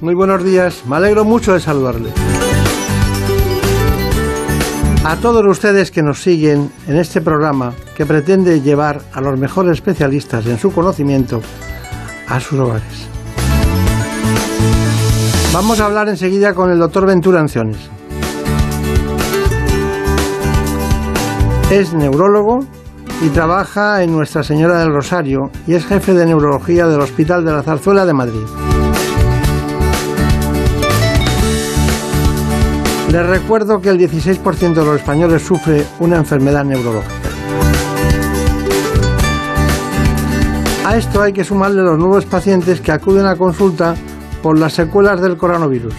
Muy buenos días. Me alegro mucho de saludarle. A todos ustedes que nos siguen en este programa que pretende llevar a los mejores especialistas en su conocimiento a sus hogares. Vamos a hablar enseguida con el doctor Ventura Anciones. Es neurólogo y trabaja en Nuestra Señora del Rosario y es jefe de neurología del Hospital de la Zarzuela de Madrid. Les recuerdo que el 16% de los españoles sufre una enfermedad neurológica. A esto hay que sumarle los nuevos pacientes que acuden a consulta por las secuelas del coronavirus.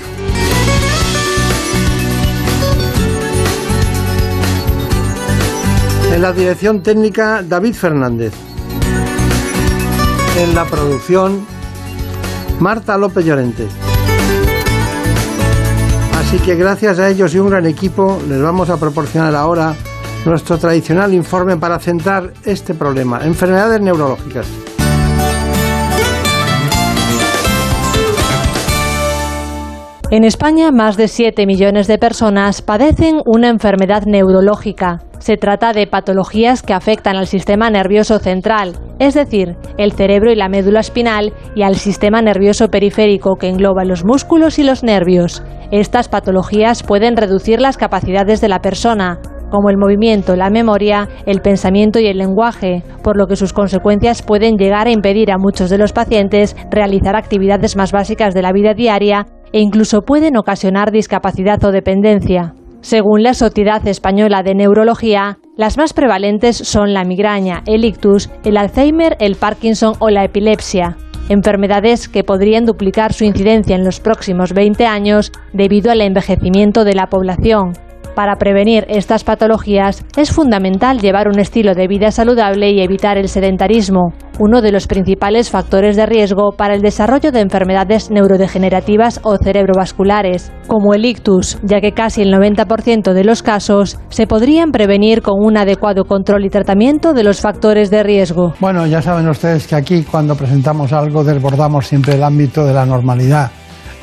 En la dirección técnica, David Fernández. En la producción, Marta López Llorente. Así que gracias a ellos y un gran equipo les vamos a proporcionar ahora nuestro tradicional informe para centrar este problema, enfermedades neurológicas. En España, más de 7 millones de personas padecen una enfermedad neurológica. Se trata de patologías que afectan al sistema nervioso central, es decir, el cerebro y la médula espinal, y al sistema nervioso periférico que engloba los músculos y los nervios. Estas patologías pueden reducir las capacidades de la persona, como el movimiento, la memoria, el pensamiento y el lenguaje, por lo que sus consecuencias pueden llegar a impedir a muchos de los pacientes realizar actividades más básicas de la vida diaria e incluso pueden ocasionar discapacidad o dependencia. Según la Sociedad Española de Neurología, las más prevalentes son la migraña, el ictus, el Alzheimer, el Parkinson o la epilepsia, enfermedades que podrían duplicar su incidencia en los próximos 20 años debido al envejecimiento de la población. Para prevenir estas patologías es fundamental llevar un estilo de vida saludable y evitar el sedentarismo, uno de los principales factores de riesgo para el desarrollo de enfermedades neurodegenerativas o cerebrovasculares, como el ictus, ya que casi el 90% de los casos se podrían prevenir con un adecuado control y tratamiento de los factores de riesgo. Bueno, ya saben ustedes que aquí cuando presentamos algo desbordamos siempre el ámbito de la normalidad.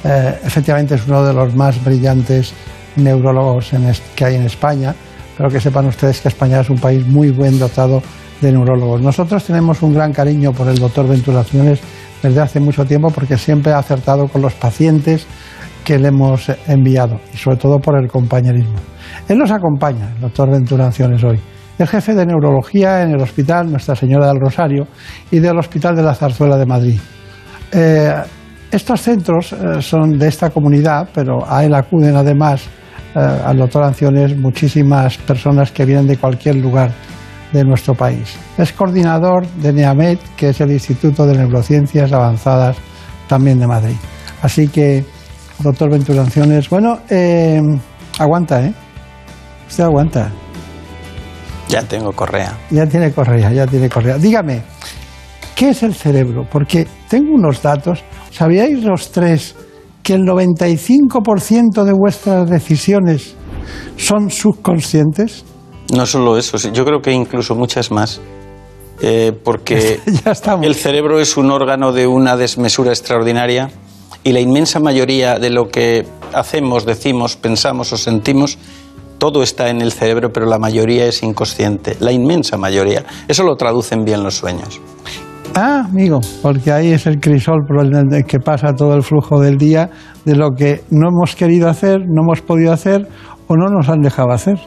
Eh, efectivamente es uno de los más brillantes neurólogos que hay en España, pero que sepan ustedes que España es un país muy buen dotado de neurólogos. Nosotros tenemos un gran cariño por el doctor Venturaciones desde hace mucho tiempo porque siempre ha acertado con los pacientes que le hemos enviado y sobre todo por el compañerismo. Él nos acompaña, el doctor Venturaciones, hoy. El jefe de neurología en el Hospital Nuestra Señora del Rosario y del Hospital de la Zarzuela de Madrid. Eh, estos centros eh, son de esta comunidad, pero a él acuden además al doctor Anciones muchísimas personas que vienen de cualquier lugar de nuestro país. Es coordinador de NEAMED, que es el Instituto de Neurociencias Avanzadas también de Madrid. Así que, doctor Ventura Anciones, bueno, eh, aguanta, ¿eh? Usted aguanta. Ya tengo correa. Ya tiene correa, ya tiene correa. Dígame, ¿qué es el cerebro? Porque tengo unos datos. ¿Sabíais los tres que el 95% de vuestras decisiones son subconscientes? No solo eso, yo creo que incluso muchas más. Eh, porque el cerebro es un órgano de una desmesura extraordinaria y la inmensa mayoría de lo que hacemos, decimos, pensamos o sentimos todo está en el cerebro, pero la mayoría es inconsciente, la inmensa mayoría. Eso lo traducen bien los sueños. Ah, amigo, porque ahí es el crisol por el que pasa todo el flujo del día de lo que no hemos querido hacer, no hemos podido hacer o no nos han dejado hacer.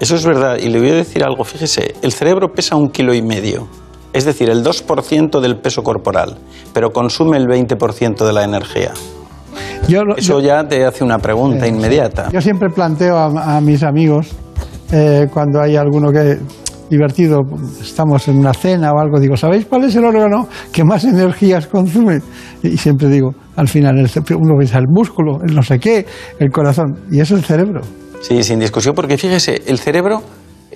Eso es verdad, y le voy a decir algo, fíjese, el cerebro pesa un kilo y medio, es decir, el 2% del peso corporal, pero consume el 20% de la energía. Eso ya te hace una pregunta inmediata. Yo siempre planteo a, mis amigos, eh, cuando hay alguno que divertido, estamos en una cena o algo, digo, ¿sabéis cuál es el órgano que más energías consume? Y siempre digo, al final, uno piensa el músculo, el no sé qué, el corazón, y es el cerebro. Sí, sin discusión, porque fíjese, el cerebro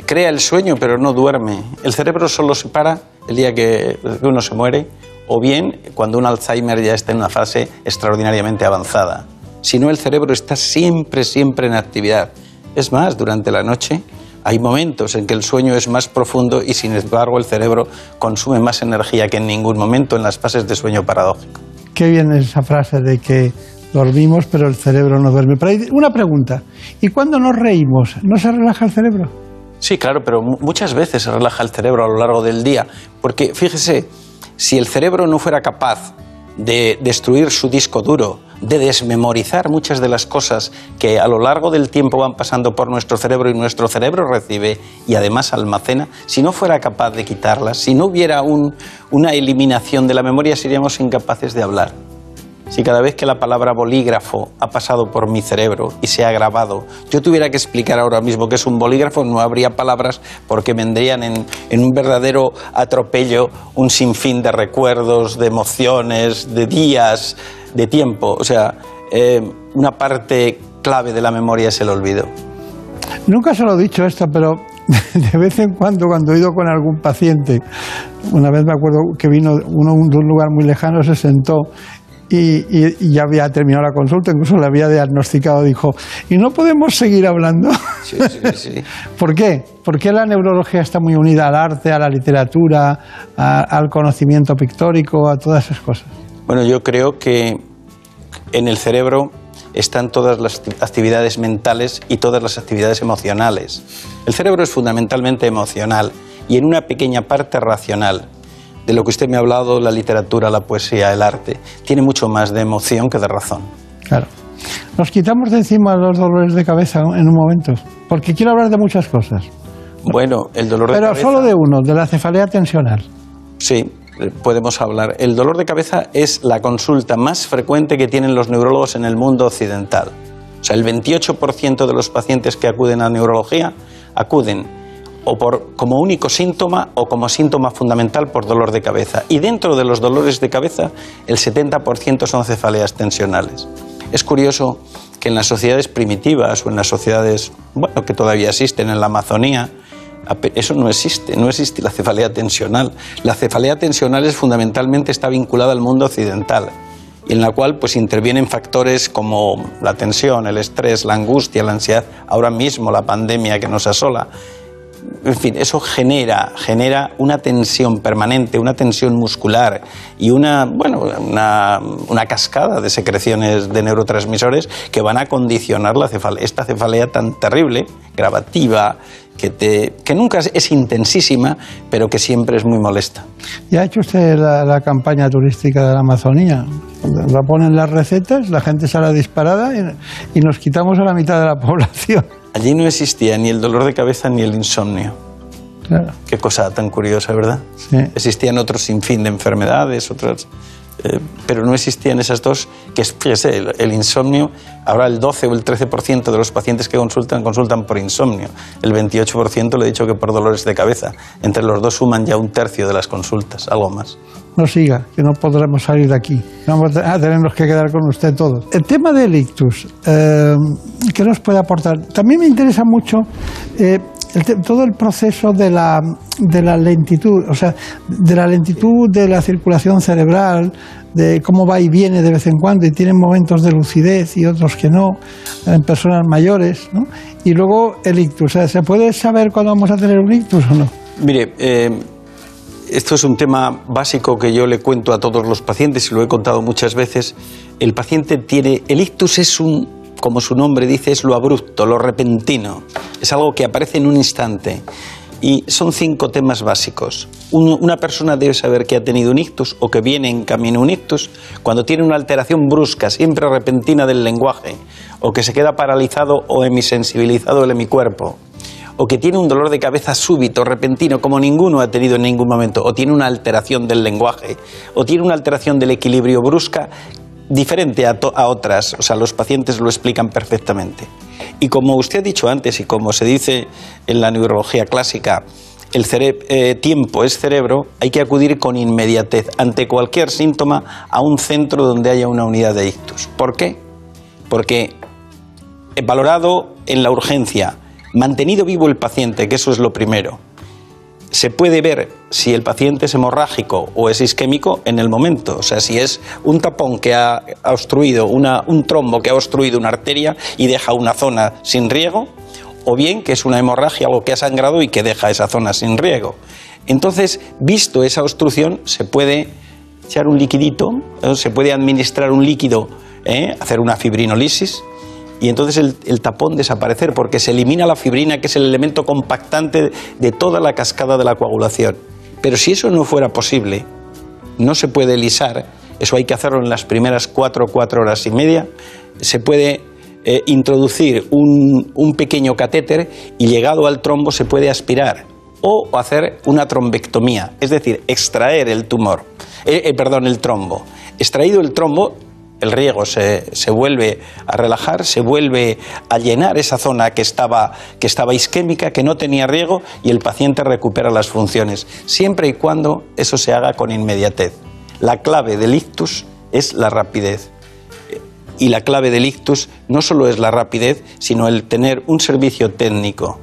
crea el sueño, pero no duerme. El cerebro solo se para el día que uno se muere, o bien cuando un Alzheimer ya está en una fase extraordinariamente avanzada. Si no, el cerebro está siempre, siempre en actividad. Es más, durante la noche hay momentos en que el sueño es más profundo y sin embargo el cerebro consume más energía que en ningún momento en las fases de sueño paradójico. Qué bien esa frase de que dormimos pero el cerebro no duerme. Pero hay una pregunta, ¿y cuando nos reímos, no se relaja el cerebro? Sí, claro, pero muchas veces se relaja el cerebro a lo largo del día, porque fíjese, si el cerebro no fuera capaz de destruir su disco duro, de desmemorizar muchas de las cosas que a lo largo del tiempo van pasando por nuestro cerebro y nuestro cerebro recibe y además almacena, si no fuera capaz de quitarlas, si no hubiera una eliminación de la memoria, seríamos incapaces de hablar. Si cada vez que la palabra bolígrafo ha pasado por mi cerebro y se ha grabado, yo tuviera que explicar ahora mismo que es un bolígrafo, no habría palabras porque vendrían en, un verdadero atropello un sinfín de recuerdos, de emociones, de días, de tiempo. O sea, eh, una parte clave de la memoria es el olvido. Nunca se lo he dicho esto, pero de vez en cuando, cuando he ido con algún paciente, una vez me acuerdo que vino uno de un lugar muy lejano, se sentó y, ya había terminado la consulta, incluso le había diagnosticado, dijo, ¿y no podemos seguir hablando? Sí, sí, sí. ¿Por qué? Porque la neurología está muy unida al arte, a la literatura, al conocimiento pictórico, a todas esas cosas. Bueno, yo creo que en el cerebro están todas las actividades mentales y todas las actividades emocionales. El cerebro es fundamentalmente emocional y en una pequeña parte racional de lo que usted me ha hablado, la literatura, la poesía, el arte, tiene mucho más de emoción que de razón. Claro. Nos quitamos de encima los dolores de cabeza en un momento, porque quiero hablar de muchas cosas. Bueno, el dolor de cabeza. Pero solo de uno, de la cefalea tensional. Sí, podemos hablar. El dolor de cabeza es la consulta más frecuente que tienen los neurólogos en el mundo occidental. O sea, el 28% de los pacientes que acuden a neurología acuden o por, como único síntoma o como síntoma fundamental por dolor de cabeza. Y dentro de los dolores de cabeza, el 70% son cefaleas tensionales. Es curioso que en las sociedades primitivas o en las sociedades bueno, que todavía existen en la Amazonía, eso no existe, no existe la cefalea tensional. La cefalea tensional es fundamentalmente está vinculada al mundo occidental en la cual pues intervienen factores como la tensión, el estrés, la angustia, la ansiedad, ahora mismo la pandemia que nos asola en fin, eso genera, genera una tensión permanente, una tensión muscular y una, bueno, una, una cascada de secreciones de neurotransmisores que van a condicionar la cefalea, esta cefalea tan terrible, gravativa, que, te, que nunca es, intensísima, pero que siempre es muy molesta. ¿Y ha hecho usted la, campaña turística de la Amazonía? La ponen las recetas, la gente sale disparada y nos quitamos a la mitad de la población. Allí no existía ni el dolor de cabeza ni el insomnio. Claro. Qué cosa tan curiosa, ¿verdad? Sí. Existían otros sinfín de enfermedades, otras, eh, pero no existían esas dos, que fíjese, el, insomnio, ahora el 12 o el 13% de los pacientes que consultan consultan por insomnio, el 28% le he dicho que por dolores de cabeza, entre los dos suman ya un tercio de las consultas, algo más. No siga, que no podremos salir de aquí, vamos a tenernos que quedar con usted todos. El tema del ictus, eh, ¿qué nos puede aportar? También me interesa mucho... Eh, todo el proceso de la, de la lentitud, o sea, de la lentitud de la circulación cerebral, de cómo va y viene de vez en cuando y tienen momentos de lucidez y otros que no, en personas mayores, ¿no? Y luego el ictus, o sea, ¿se puede saber cuándo vamos a tener un ictus o no? Mire, eh, esto es un tema básico que yo le cuento a todos los pacientes y lo he contado muchas veces. El paciente tiene, el ictus es un como su nombre dice, es lo abrupto, lo repentino. Es algo que aparece en un instante. Y son cinco temas básicos. una persona debe saber que ha tenido un ictus o que viene en camino un ictus cuando tiene una alteración brusca, siempre repentina del lenguaje, o que se queda paralizado o hemisensibilizado el hemicuerpo, o que tiene un dolor de cabeza súbito, repentino, como ninguno ha tenido en ningún momento, o tiene una alteración del lenguaje, o tiene una alteración del equilibrio brusca diferente a, a otras. O sea, los pacientes lo explican perfectamente. Y como usted ha dicho antes y como se dice en la neurología clásica, el eh, tiempo es cerebro, hay que acudir con inmediatez ante cualquier síntoma a un centro donde haya una unidad de ictus. ¿Por qué? Porque he valorado en la urgencia, mantenido vivo el paciente, que eso es lo primero, se puede ver si el paciente es hemorrágico o es isquémico en el momento. O sea, si es un tapón que ha obstruido, un trombo que ha obstruido una arteria y deja una zona sin riego, o bien que es una hemorragia, algo que ha sangrado y que deja esa zona sin riego. Entonces, visto esa obstrucción, se puede echar un liquidito, se puede administrar un líquido, ¿eh? hacer una fibrinolisis, y entonces el, tapón desaparecer porque se elimina la fibrina que es el elemento compactante de toda la cascada de la coagulación. Pero si eso no fuera posible, no se puede lisar, eso hay que hacerlo en las primeras cuatro, cuatro horas y media, se puede eh, introducir un, pequeño catéter y llegado al trombo se puede aspirar o hacer una trombectomía, es decir, extraer el tumor, eh, eh, perdón, el trombo. Extraído el trombo, el riego se, vuelve a relajar, se vuelve a llenar esa zona que estaba, que estaba isquémica, que no tenía riego, y el paciente recupera las funciones, siempre y cuando eso se haga con inmediatez. La clave del ictus es la rapidez. Y la clave del ictus no solo es la rapidez, sino el tener un servicio técnico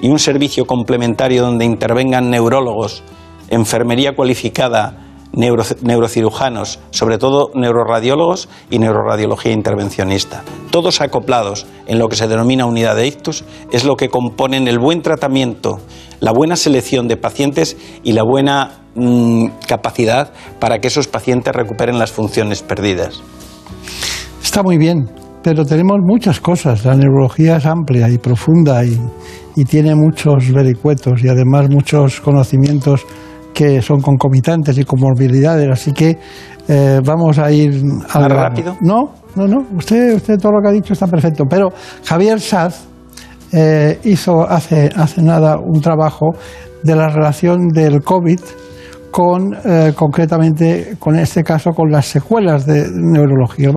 y un servicio complementario donde intervengan neurólogos, enfermería cualificada, neurocirujanos, sobre todo neuroradiólogos y neuroradiología intervencionista. Todos acoplados en lo que se denomina unidad de ictus es lo que componen el buen tratamiento, la buena selección de pacientes y la buena mm, capacidad para que esos pacientes recuperen las funciones perdidas. Está muy bien, pero tenemos muchas cosas. La neurología es amplia y profunda y, y tiene muchos vericuetos y además muchos conocimientos que son concomitantes y comorbilidades, así que eh, vamos a ir al rápido. No, no, no. Usted, usted todo lo que ha dicho está perfecto. Pero Javier Saz eh, hizo hace, hace nada un trabajo de la relación del COVID con, eh, concretamente, con este caso, con las secuelas de neurología.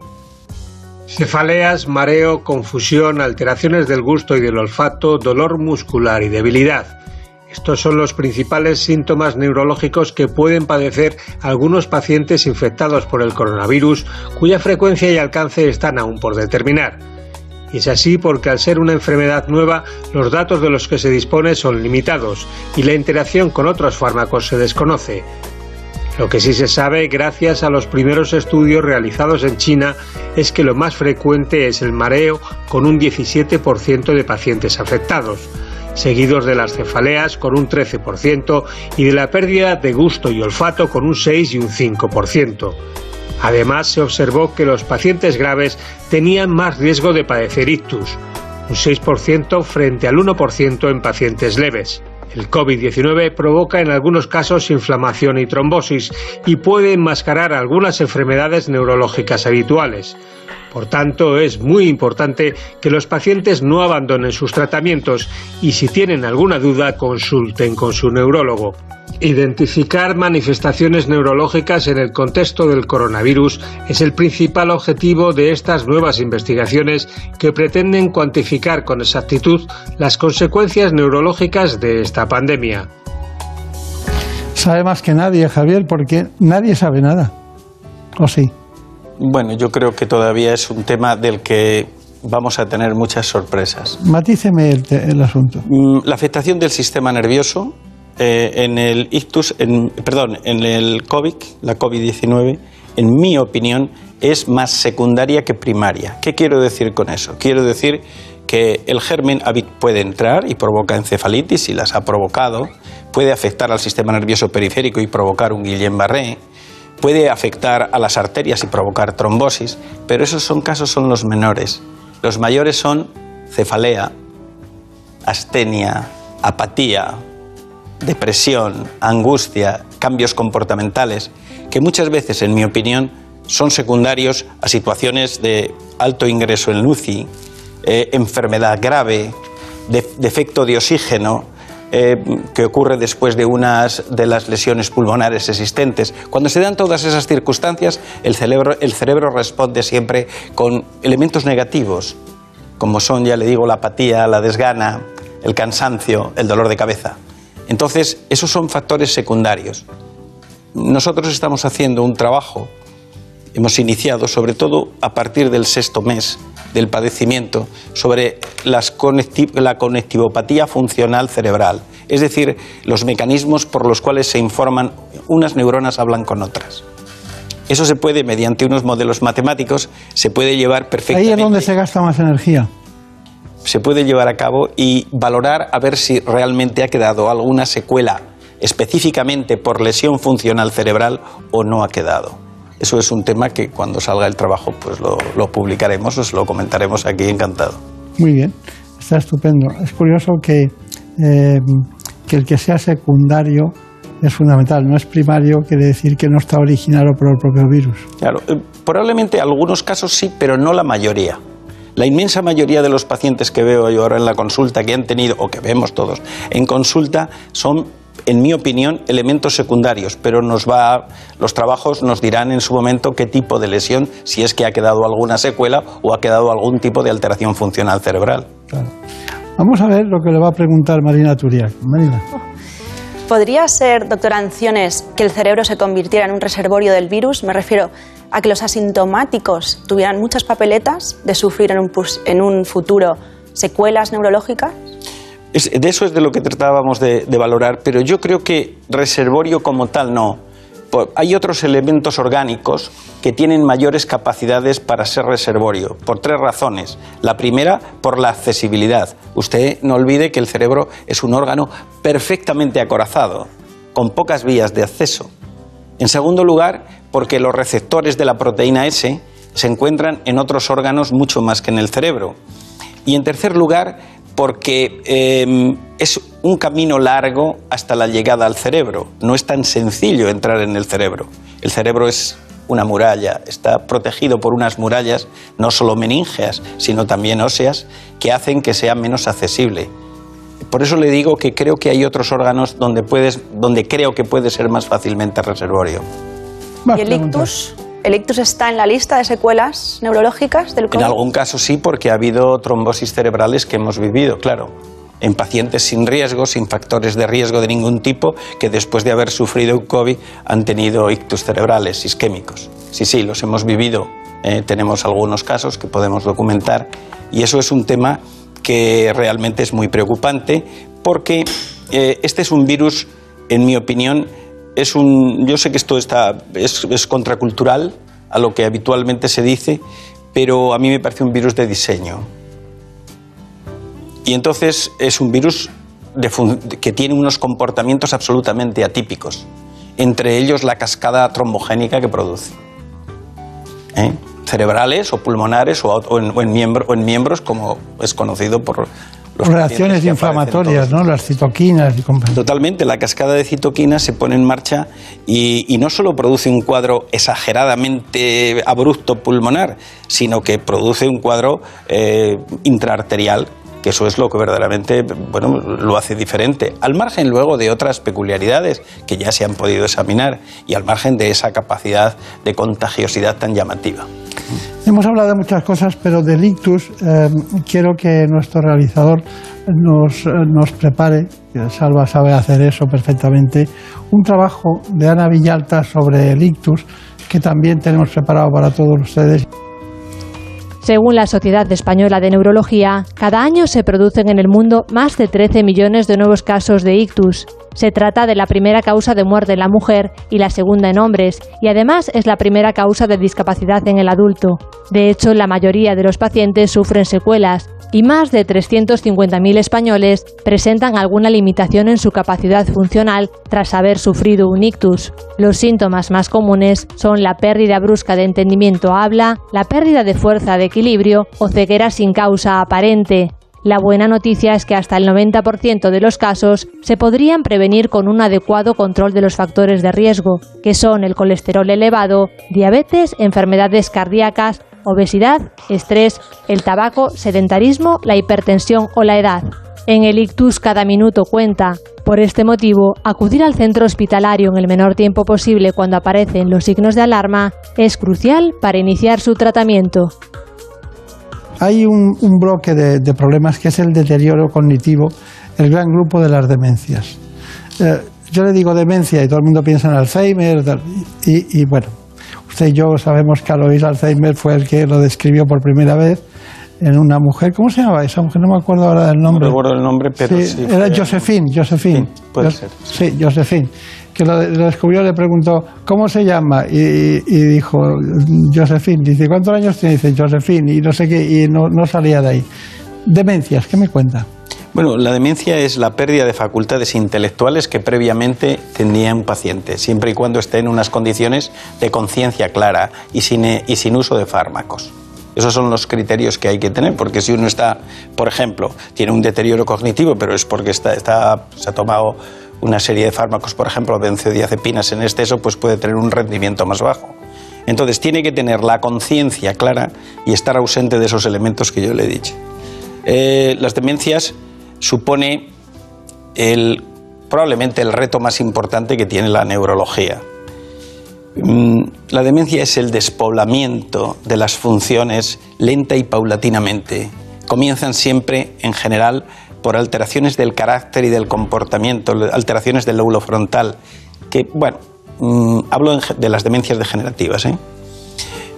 Cefaleas, mareo, confusión, alteraciones del gusto y del olfato, dolor muscular y debilidad. Estos son los principales síntomas neurológicos que pueden padecer algunos pacientes infectados por el coronavirus, cuya frecuencia y alcance están aún por determinar. Es así porque al ser una enfermedad nueva, los datos de los que se dispone son limitados y la interacción con otros fármacos se desconoce. Lo que sí se sabe, gracias a los primeros estudios realizados en China, es que lo más frecuente es el mareo, con un 17% de pacientes afectados seguidos de las cefaleas con un 13% y de la pérdida de gusto y olfato con un 6 y un 5%. Además, se observó que los pacientes graves tenían más riesgo de padecer ictus, un 6% frente al 1% en pacientes leves. El COVID-19 provoca en algunos casos inflamación y trombosis y puede enmascarar algunas enfermedades neurológicas habituales. Por tanto, es muy importante que los pacientes no abandonen sus tratamientos y si tienen alguna duda consulten con su neurólogo. Identificar manifestaciones neurológicas en el contexto del coronavirus es el principal objetivo de estas nuevas investigaciones que pretenden cuantificar con exactitud las consecuencias neurológicas de esta pandemia. Sabe más que nadie, Javier, porque nadie sabe nada. ¿O sí? Bueno, yo creo que todavía es un tema del que vamos a tener muchas sorpresas. Matíceme el, asunto. Mm, la afectación del sistema nervioso eh, en el ictus, perdón, en el COVID, la COVID-19, en mi opinión, es más secundaria que primaria. ¿Qué quiero decir con eso? Quiero decir que el germen puede entrar y provoca encefalitis, y las ha provocado, puede afectar al sistema nervioso periférico y provocar un Guillain-Barré, puede afectar a las arterias y provocar trombosis, pero esos son casos son los menores. Los mayores son cefalea, astenia, apatía, depresión, angustia, cambios comportamentales, que muchas veces, en mi opinión, son secundarios a situaciones de alto ingreso en UCI, eh, enfermedad grave, defecto de oxígeno, eh, que ocurre después de unas de las lesiones pulmonares existentes. Cuando se dan todas esas circunstancias, el cerebro, el cerebro responde siempre con elementos negativos, como son, ya le digo, la apatía, la desgana, el cansancio, el dolor de cabeza. Entonces, esos son factores secundarios. Nosotros estamos haciendo un trabajo, hemos iniciado sobre todo a partir del sexto mes del padecimiento, sobre la conectivopatía funcional cerebral, es decir, los mecanismos por los cuales se informan unas neuronas hablan con otras. Eso se puede, mediante unos modelos matemáticos, se puede llevar perfectamente. Ahí es donde se gasta más energía se puede llevar a cabo y valorar a ver si realmente ha quedado alguna secuela específicamente por lesión funcional cerebral o no ha quedado. Eso es un tema que cuando salga el trabajo pues lo, publicaremos, os lo comentaremos aquí encantado. Muy bien, está estupendo. Es curioso que, eh, que el que sea secundario es fundamental, no es primario, quiere decir que no está originado por el propio virus. Claro, eh, probablemente algunos casos sí, pero no la mayoría. La inmensa mayoría de los pacientes que veo yo ahora en la consulta, que han tenido, o que vemos todos en consulta, son en mi opinión, elementos secundarios, pero nos va, los trabajos nos dirán en su momento qué tipo de lesión, si es que ha quedado alguna secuela o ha quedado algún tipo de alteración funcional cerebral. Vamos a ver lo que le va a preguntar Marina Turiak. Marina. ¿Podría ser, doctora Anciones, que el cerebro se convirtiera en un reservorio del virus? Me refiero, a que los asintomáticos tuvieran muchas papeletas de sufrir en un, en un futuro secuelas neurológicas? De eso es de lo que tratábamos de, valorar, pero yo creo que reservorio como tal no. Hay otros elementos orgánicos que tienen mayores capacidades para ser reservorio, por tres razones. La primera, por la accesibilidad. Usted no olvide que el cerebro es un órgano perfectamente acorazado, con pocas vías de acceso. En segundo lugar, porque los receptores de la proteína S se encuentran en otros órganos mucho más que en el cerebro. Y en tercer lugar, porque em, es un camino largo hasta la llegada al cerebro. No es tan sencillo entrar en el cerebro. El cerebro es una muralla, está protegido por unas murallas no solo meníngeas, sino también óseas, que hacen que sea menos accesible. Por eso le digo que creo que hay otros órganos donde, puedes, donde creo que puede ser más fácilmente reservorio. ¿Y el ictus? ¿El ictus está en la lista de secuelas neurológicas del COVID? En algún caso sí, porque ha habido trombosis cerebrales que hemos vivido, claro. En pacientes sin riesgo, sin factores de riesgo de ningún tipo, que después de haber sufrido un COVID han tenido ictus cerebrales isquémicos. Sí, sí, los hemos vivido. Eh, tenemos algunos casos que podemos documentar. Y eso es un tema que realmente es muy preocupante porque eh, este es un virus, en mi opinión, es un, yo sé que esto está, es, contracultural a lo que habitualmente se dice, pero a mí me parece un virus de diseño. Y entonces es un virus que tiene unos comportamientos absolutamente atípicos, entre ellos la cascada trombogénica que produce. ¿Eh? cerebrales o pulmonares o, en, o en miembros, como es conocido por, reacciones inflamatorias, ¿no? Las citoquinas. Y Totalmente, la cascada de citoquinas se pone en marcha y, no solo produce un cuadro exageradamente abrupto pulmonar, sino que produce un cuadro eh, intraarterial que eso es lo que verdaderamente bueno, lo hace diferente, al margen luego de otras peculiaridades que ya se han podido examinar y al margen de esa capacidad de contagiosidad tan llamativa. Hemos hablado de muchas cosas, pero del ictus eh, quiero que nuestro realizador nos, nos prepare, que Salva sabe hacer eso perfectamente, un trabajo de Ana Villalta sobre el ictus que también tenemos preparado para todos ustedes. Según la Sociedad Española de Neurología, cada año se producen en el mundo más de 13 millones de nuevos casos de ictus. Se trata de la primera causa de muerte en la mujer y la segunda en hombres, y además es la primera causa de discapacidad en el adulto. De hecho, la mayoría de los pacientes sufren secuelas, y más de 350.000 españoles presentan alguna limitación en su capacidad funcional tras haber sufrido un ictus. Los síntomas más comunes son la pérdida brusca de entendimiento habla, la pérdida de fuerza de equilibrio o ceguera sin causa aparente. La buena noticia es que hasta el 90% de los casos se podrían prevenir con un adecuado control de los factores de riesgo, que son el colesterol elevado, diabetes, enfermedades cardíacas, obesidad, estrés, el tabaco, sedentarismo, la hipertensión o la edad. En el ictus cada minuto cuenta. Por este motivo, acudir al centro hospitalario en el menor tiempo posible cuando aparecen los signos de alarma es crucial para iniciar su tratamiento. Hay un, bloque de, problemas que es el deterioro cognitivo, el gran grupo de las demencias. Eh, yo le digo demencia y todo el mundo piensa en Alzheimer y, bueno, usted y yo sabemos que Alois Alzheimer fue el que lo describió por primera vez en una mujer. ¿Cómo se llamaba esa mujer? No me acuerdo ahora del nombre. No recuerdo el nombre, pero sí. era Josephine, Josephine. puede ser. Sí, Josephine que lo, descubrió le preguntó, ¿cómo se llama? Y, dijo, Josephine. Dice, ¿cuántos años tiene? Dice, Josephine. Y no sé qué, y no, no salía de ahí. Demencias, ¿qué me cuenta? Bueno, la demencia es la pérdida de facultades intelectuales que previamente tenía un paciente, siempre y cuando esté en unas condiciones de conciencia clara y sin, y sin uso de fármacos. Esos son los criterios que hay que tener, porque si uno está, por ejemplo, tiene un deterioro cognitivo, pero es porque está, se ha tomado una serie de fármacos, por ejemplo, benzodiazepinas en exceso, pues puede tener un rendimiento más bajo. Entonces tiene que tener la conciencia clara y estar ausente de esos elementos que yo le he dicho. Eh, las demencias supone el, probablemente el reto más importante que tiene la neurología. Mm, la demencia es el despoblamiento de las funciones lenta y paulatinamente. Comienzan siempre, en general, por alteraciones del carácter y del comportamiento, alteraciones del lóbulo frontal, que, bueno, mm, hablo de las demencias degenerativas. ¿eh?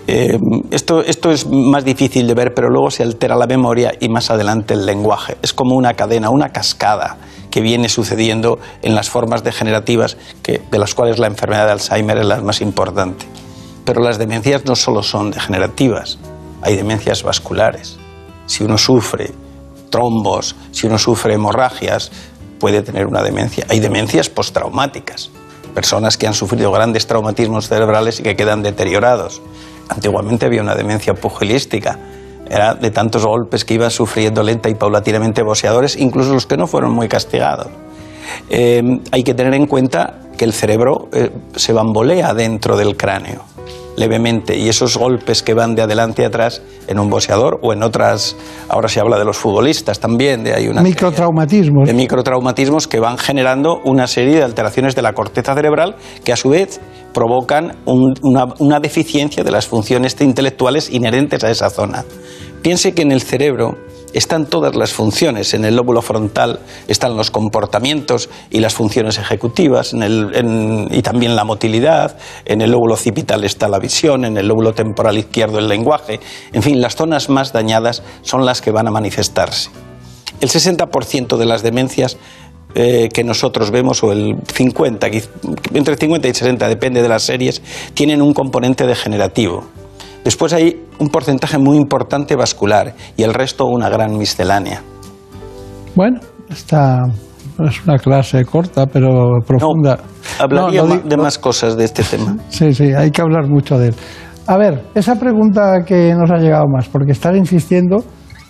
Eh, esto, esto es más difícil de ver, pero luego se altera la memoria y más adelante el lenguaje. Es como una cadena, una cascada que viene sucediendo en las formas degenerativas, que, de las cuales la enfermedad de Alzheimer es la más importante. Pero las demencias no solo son degenerativas, hay demencias vasculares. Si uno sufre trombos, si uno sufre hemorragias, puede tener una demencia. Hay demencias postraumáticas, personas que han sufrido grandes traumatismos cerebrales y que quedan deteriorados. Antiguamente había una demencia pugilística, era de tantos golpes que iban sufriendo lenta y paulatinamente boxeadores, incluso los que no fueron muy castigados. Eh, hay que tener en cuenta que el cerebro eh, se bambolea dentro del cráneo levemente y esos golpes que van de adelante a atrás en un boxeador o en otras, ahora se habla de los futbolistas también, de hay una microtraumatismos. De microtraumatismos que van generando una serie de alteraciones de la corteza cerebral que a su vez provocan una, una deficiencia de las funciones intelectuales inherentes a esa zona. Piense que en el cerebro están todas las funciones. En el lóbulo frontal están los comportamientos y las funciones ejecutivas, y también la motilidad. En el lóbulo occipital está la visión, en el lóbulo temporal izquierdo el lenguaje. En fin, las zonas más dañadas son las que van a manifestarse. El 60% de las demencias eh, que nosotros vemos, o el 50, entre 50 y 60, depende de las series, tienen un componente degenerativo. Después hay un porcentaje muy importante vascular y el resto una gran miscelánea. Bueno, esta es una clase corta pero profunda. hablaría de más cosas de este tema. sí, sí, hay que hablar mucho de él. A ver, esa pregunta que nos ha llegado más, porque estar insistiendo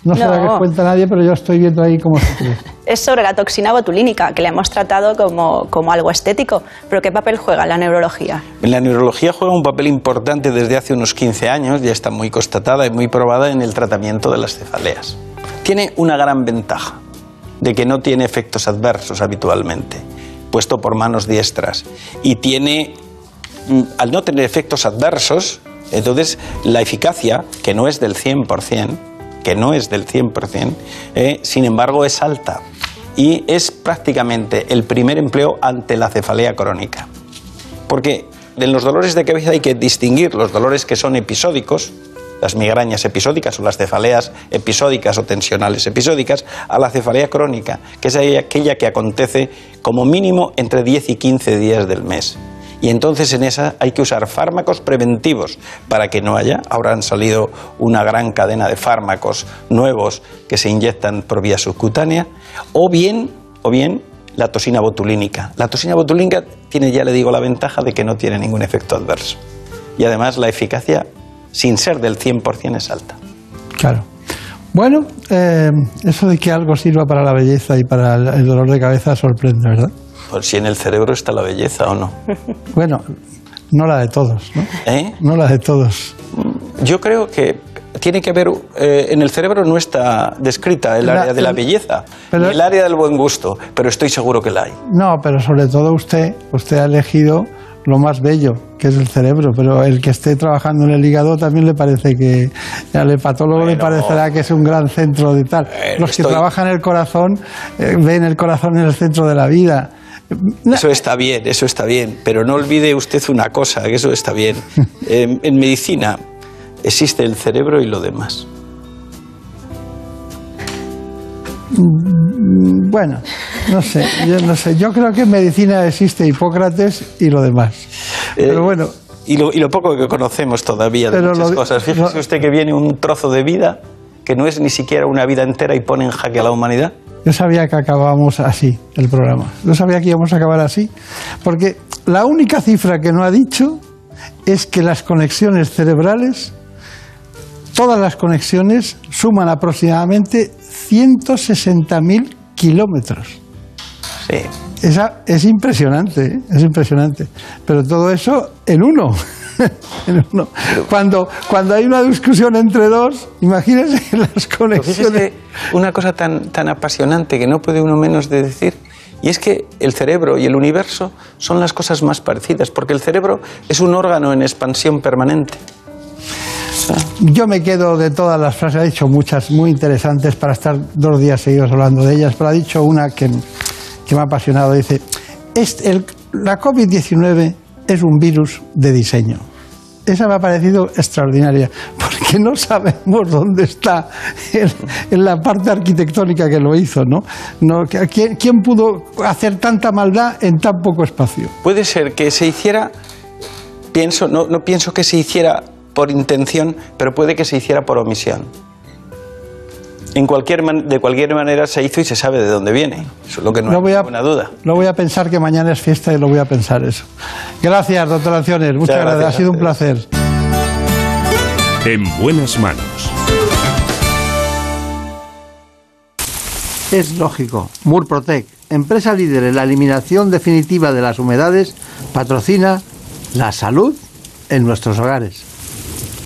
no, sé la que cuenta nadie, pero yo estoy viendo ahí cómo se cree. Es sobre la toxina botulínica, que la hemos tratado como, como algo estético. ¿Pero qué papel juega la neurología? La neurología juega un papel importante desde hace unos 15 años, ya está muy constatada y muy probada en el tratamiento de las cefaleas. Tiene una gran ventaja, de que no tiene efectos adversos habitualmente, puesto por manos diestras. Y tiene, mm, al no tener efectos adversos, entonces la eficacia, que no es del 100%, que no es del 100%, eh, sin embargo es alta y es prácticamente el primer empleo ante la cefalea crónica. Porque en los dolores de cabeza hay que distinguir los dolores que son episódicos, las migrañas episódicas o las cefaleas episódicas o tensionales episódicas, a la cefalea crónica, que es aquella que acontece como mínimo entre 10 y 15 días del mes. Y entonces en esa hay que usar fármacos preventivos para que no haya. Ahora han salido una gran cadena de fármacos nuevos que se inyectan por vía subcutánea. O bien, o bien la toxina botulínica. La toxina botulínica tiene, ya le digo, la ventaja de que no tiene ningún efecto adverso. Y además la eficacia, sin ser del 100%, es alta. Claro. Bueno, eh, eso de que algo sirva para la belleza y para el dolor de cabeza sorprende, ¿verdad? Por si en el cerebro está la belleza o no. Bueno, no la de todos, ¿no? ¿Eh? No la de todos. Yo creo que tiene que haber, eh, en el cerebro no está descrita el La- área de la el- belleza, pero- ni el área del buen gusto, pero estoy seguro que la hay. No, pero sobre todo usted, usted ha elegido lo más bello, que es el cerebro, pero el que esté trabajando en el hígado también le parece que al hepatólogo le parecerá que es un gran centro de tal. Bueno, Los que estoy- trabajan el corazón eh, ven el corazón en el centro de la vida. Eso está bien, eso está bien, pero no olvide usted una cosa, que eso está bien. En, en medicina existe el cerebro y lo demás. Bueno, no sé, yo no sé. Yo creo que en medicina existe Hipócrates y lo demás. Eh, Pero bueno, Y lo, y lo poco que conocemos todavía de muchas lo- cosas. Fíjese usted que viene un trozo de vida que no es ni siquiera una vida entera y pone en jaque a la humanidad. Yo sabía que acabábamos así el programa. Yo sabía que íbamos a acabar así. Porque la única cifra que no ha dicho es que las conexiones cerebrales, todas las conexiones, suman aproximadamente 160.000 kilómetros. Sí. Esa, es impresionante, ¿eh? es impresionante. Pero todo eso en uno. uno. Cuando, cuando hay una discusión entre dos, imagínense las conexiones. una cosa tan, tan apasionante que no puede uno menos de decir, y es que el cerebro y el universo son las cosas más parecidas, porque el cerebro es un órgano en expansión permanente. Yo me quedo de todas las frases, ha dicho muchas muy interesantes para estar dos días seguidos hablando de ellas, pero ha dicho una que, que me ha apasionado. Dice, "Este- el- la COVID-19 es un virus de diseño. Esa me ha parecido extraordinaria, porque no sabemos dónde está el- en la parte arquitectónica que lo hizo, ¿no? no ¿quién, quién pudo hacer tanta maldad en tan poco espacio? Puede ser que se hiciera, pienso, no, no pienso que se hiciera por intención, pero puede que se hiciera por omisión. En cualquier man- de cualquier manera se hizo y se sabe de dónde viene. Eso es lo que no Lo hay voy a- ninguna duda. Lo voy a pensar que mañana es fiesta y lo voy a pensar eso. Gracias, doctor Anciones. Muchas Muchas gracias. gracias Ha sido un placer. En buenas manos. Es lógico. Murprotec, empresa líder en la eliminación definitiva de las humedades, patrocina la salud en nuestros hogares.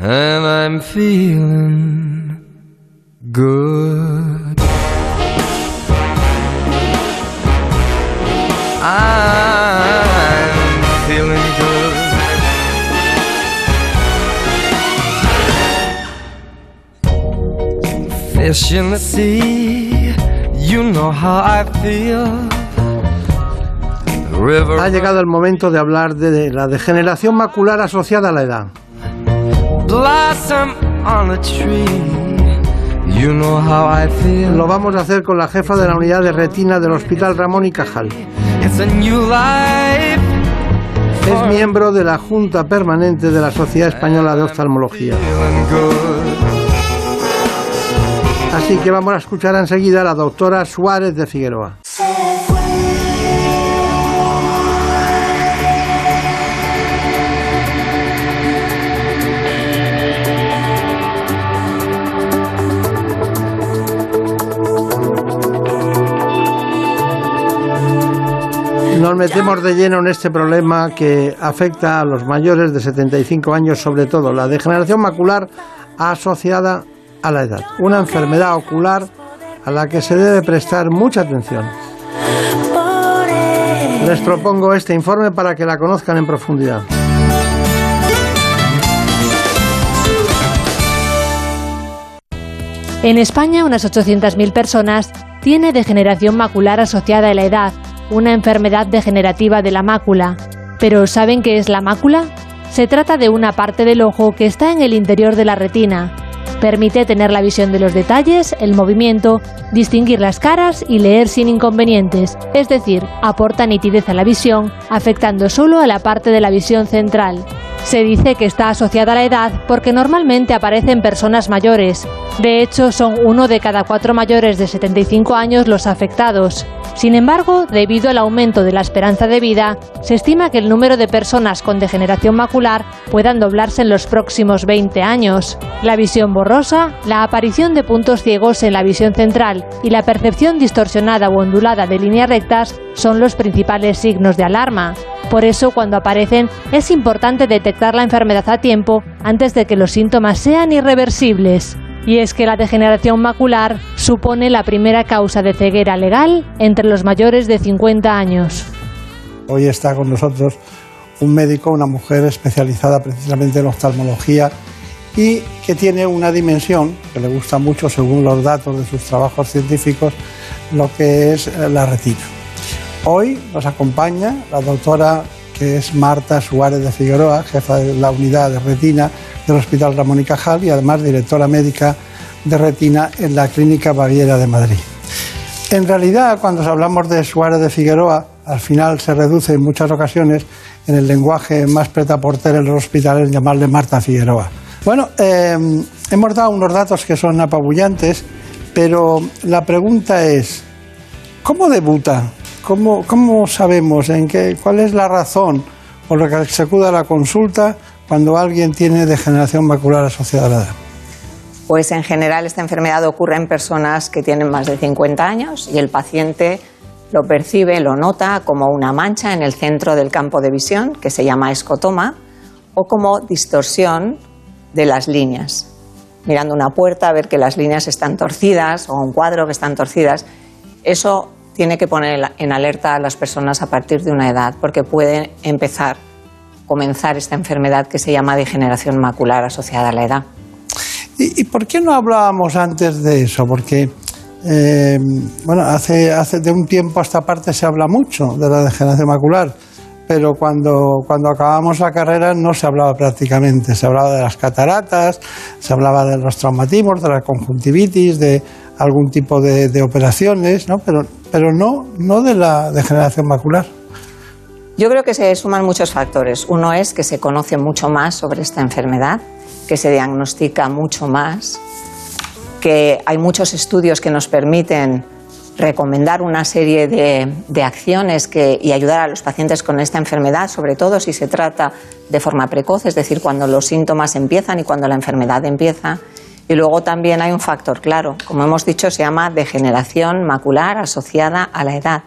And I'm feeling good. I'm feeling good. Fish in the sea, you know how I feel. Ha llegado el momento de hablar de la degeneración macular asociada a la edad. Blossom on a tree. You know how I feel. Lo vamos a hacer con la jefa de la unidad de retina del Hospital Ramón y Cajal. It's a new life. Es miembro de la Junta Permanente de la Sociedad Española de Oftalmología. Así que vamos a escuchar enseguida a la doctora Suárez de Figueroa. Nos metemos de lleno en este problema que afecta a los mayores de 75 años, sobre todo la degeneración macular asociada a la edad, una enfermedad ocular a la que se debe prestar mucha atención. Les propongo este informe para que la conozcan en profundidad. En España, unas 800.000 personas tiene degeneración macular asociada a la edad una enfermedad degenerativa de la mácula. Pero ¿saben qué es la mácula? Se trata de una parte del ojo que está en el interior de la retina. Permite tener la visión de los detalles, el movimiento, distinguir las caras y leer sin inconvenientes, es decir, aporta nitidez a la visión, afectando solo a la parte de la visión central. Se dice que está asociada a la edad porque normalmente aparece en personas mayores. De hecho, son uno de cada cuatro mayores de 75 años los afectados. Sin embargo, debido al aumento de la esperanza de vida, se estima que el número de personas con degeneración macular puedan doblarse en los próximos 20 años. La visión borrosa, la aparición de puntos ciegos en la visión central y la percepción distorsionada o ondulada de líneas rectas son los principales signos de alarma. Por eso, cuando aparecen, es importante detectar la enfermedad a tiempo antes de que los síntomas sean irreversibles. Y es que la degeneración macular supone la primera causa de ceguera legal entre los mayores de 50 años. Hoy está con nosotros un médico, una mujer especializada precisamente en oftalmología y que tiene una dimensión que le gusta mucho según los datos de sus trabajos científicos, lo que es la retina. Hoy nos acompaña la doctora que es Marta Suárez de Figueroa, jefa de la unidad de retina del Hospital Ramón y Cajal y además directora médica de retina en la Clínica Baviera de Madrid. En realidad, cuando hablamos de Suárez de Figueroa, al final se reduce en muchas ocasiones en el lenguaje más pretaporter en los hospitales llamarle Marta Figueroa. Bueno, eh, hemos dado unos datos que son apabullantes, pero la pregunta es, ¿cómo debuta ¿Cómo, sabemos en qué, cuál es la razón por la que se acude a la consulta cuando alguien tiene degeneración macular asociada a la edad? Pues en general esta enfermedad ocurre en personas que tienen más de 50 años y el paciente lo percibe, lo nota como una mancha en el centro del campo de visión, que se llama escotoma, o como distorsión de las líneas. Mirando una puerta, ver que las líneas están torcidas o un cuadro que están torcidas, eso tiene que poner en alerta a las personas a partir de una edad, porque puede empezar, comenzar esta enfermedad que se llama degeneración macular asociada a la edad. ¿Y, por qué no hablábamos antes de eso? Porque eh, bueno, hace, hace de un tiempo a esta parte se habla mucho de la degeneración macular, pero cuando, cuando acabamos la carrera no se hablaba prácticamente. Se hablaba de las cataratas, se hablaba de los traumatismos, de la conjuntivitis, de algún tipo de, de operaciones, ¿no? Pero pero no, no de la degeneración macular. Yo creo que se suman muchos factores. Uno es que se conoce mucho más sobre esta enfermedad, que se diagnostica mucho más, que hay muchos estudios que nos permiten recomendar una serie de, acciones y ayudar a los pacientes con esta enfermedad, sobre todo si se trata de forma precoz, es decir, cuando los síntomas empiezan y cuando la enfermedad empieza. Y luego también hay un factor claro, como hemos dicho, se llama degeneración macular asociada a la edad.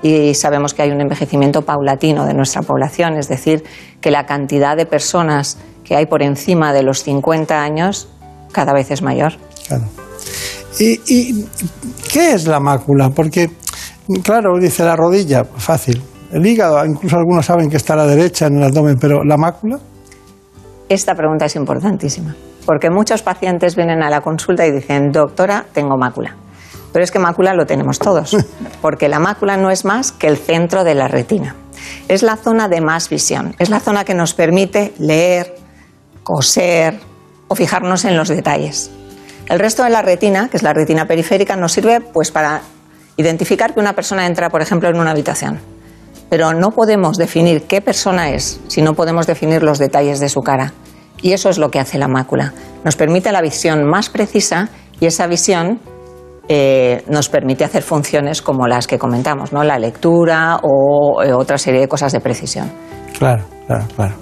Y sabemos que hay un envejecimiento paulatino de nuestra población, es decir, que la cantidad de personas que hay por encima de los 50 años cada vez es mayor. Claro. ¿Y, qué es la mácula? Porque, claro, dice la rodilla, fácil. El hígado, incluso algunos saben que está a la derecha en el abdomen, pero ¿la mácula? Esta pregunta es importantísima porque muchos pacientes vienen a la consulta y dicen, doctora, tengo mácula. Pero es que mácula lo tenemos todos, porque la mácula no es más que el centro de la retina. Es la zona de más visión, es la zona que nos permite leer, coser o fijarnos en los detalles. El resto de la retina, que es la retina periférica, nos sirve pues para identificar que una persona entra, por ejemplo, en una habitación. Pero no podemos definir qué persona es si no podemos definir los detalles de su cara. Y eso es lo que hace la mácula. Nos permite la visión más precisa y esa visión eh, nos permite hacer funciones como las que comentamos, ¿no? la lectura o eh, otra serie de cosas de precisión. Claro, claro, claro.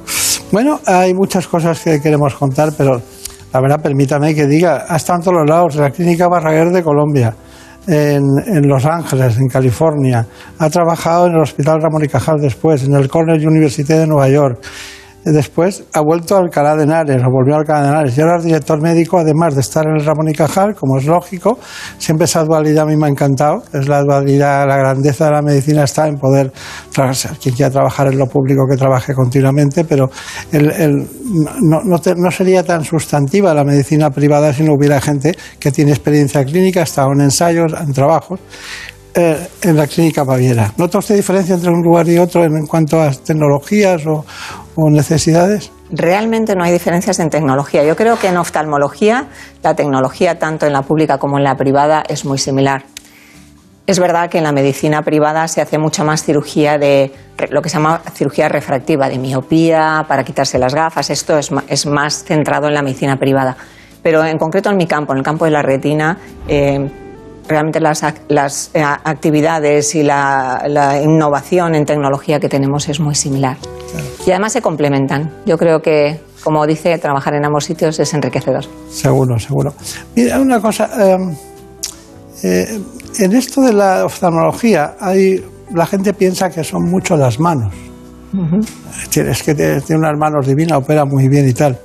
Bueno, hay muchas cosas que queremos contar, pero la verdad, permítame que diga, ha estado en todos los lados, la Clínica Barraguer de Colombia, en, en, Los Ángeles, en California, ha trabajado en el Hospital Ramón y Cajal después, en el Cornell University de Nueva York, Después ha vuelto a Alcalá de Henares, o volvió a Alcalá de Henares. Y ahora es director médico, además de estar en el Ramón y Cajal, como es lógico. Siempre esa dualidad a mí me ha encantado. Es la dualidad, la grandeza de la medicina está en poder trabajar. Quien quiera trabajar en lo público, que trabaje continuamente, pero el, el- no, no te- no sería tan sustantiva la medicina privada si no hubiera gente que tiene experiencia clínica, estado en ensayos, en trabajos eh, en la clínica Baviera. ¿Nota usted diferencia entre un lugar y otro en, en cuanto a tecnologías o, o necesidades? Realmente no hay diferencias en tecnología. Yo creo que en oftalmología la tecnología, tanto en la pública como en la privada, es muy similar. Es verdad que en la medicina privada se hace mucha más cirugía de lo que se llama cirugía refractiva, de miopía, para quitarse las gafas. Esto es, es más centrado en la medicina privada. Pero en concreto en mi campo, en el campo de la retina, eh, realmente las, las, eh, actividades y la, la innovación en tecnología que tenemos es muy similar. Y además se complementan. Yo creo que, como dice, trabajar en ambos sitios es enriquecedor. Seguro, seguro. Mira, una cosa. eh, eh, en esto de la oftalmología, hay, la gente piensa que son mucho las manos. Es decir, Es que tiene unas manos divinas, opera muy bien y tal.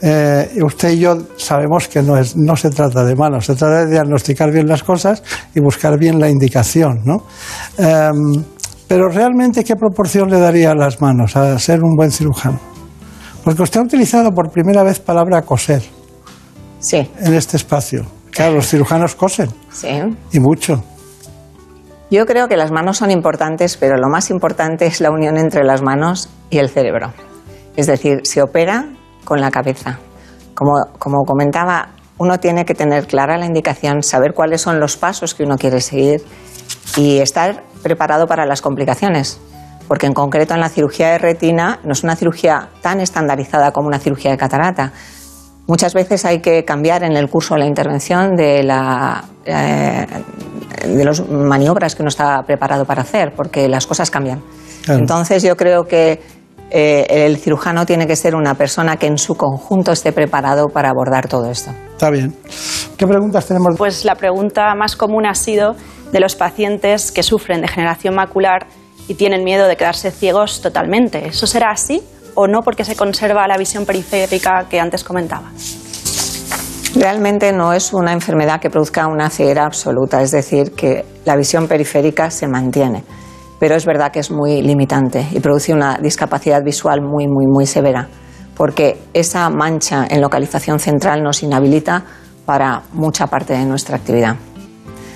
Eh, usted y yo sabemos que no, es, no se trata de manos, se trata de diagnosticar bien las cosas y buscar bien la indicación. ¿no? Em, pero realmente, ¿qué proporción le daría a las manos a ser un buen cirujano? Porque usted ha utilizado por primera vez palabra coser Sí, en este espacio. Claro, los cirujanos cosen sí. y mucho. Yo creo que las manos son importantes, pero lo más importante es la unión entre las manos y el cerebro. Es decir, se opera con la cabeza. Como, como comentaba, uno tiene que tener clara la indicación, saber cuáles son los pasos que uno quiere seguir y estar preparado para las complicaciones. Porque en concreto en la cirugía de retina no es una cirugía tan estandarizada como una cirugía de catarata. Muchas veces hay que cambiar en el curso de la intervención de, la, eh, de las maniobras que uno está preparado para hacer, porque las cosas cambian. Claro. Entonces yo creo que eh, el cirujano tiene que ser una persona que en su conjunto esté preparado para abordar todo esto. Está bien. ¿Qué preguntas tenemos? Pues la pregunta más común ha sido de los pacientes que sufren degeneración macular y tienen miedo de quedarse ciegos totalmente. ¿Eso será así o no porque se conserva la visión periférica que antes comentaba? Realmente no es una enfermedad que produzca una ceguera absoluta, es decir, que la visión periférica se mantiene. Pero es verdad que es muy limitante y produce una discapacidad visual muy, muy, muy severa, porque esa mancha en localización central nos inhabilita para mucha parte de nuestra actividad.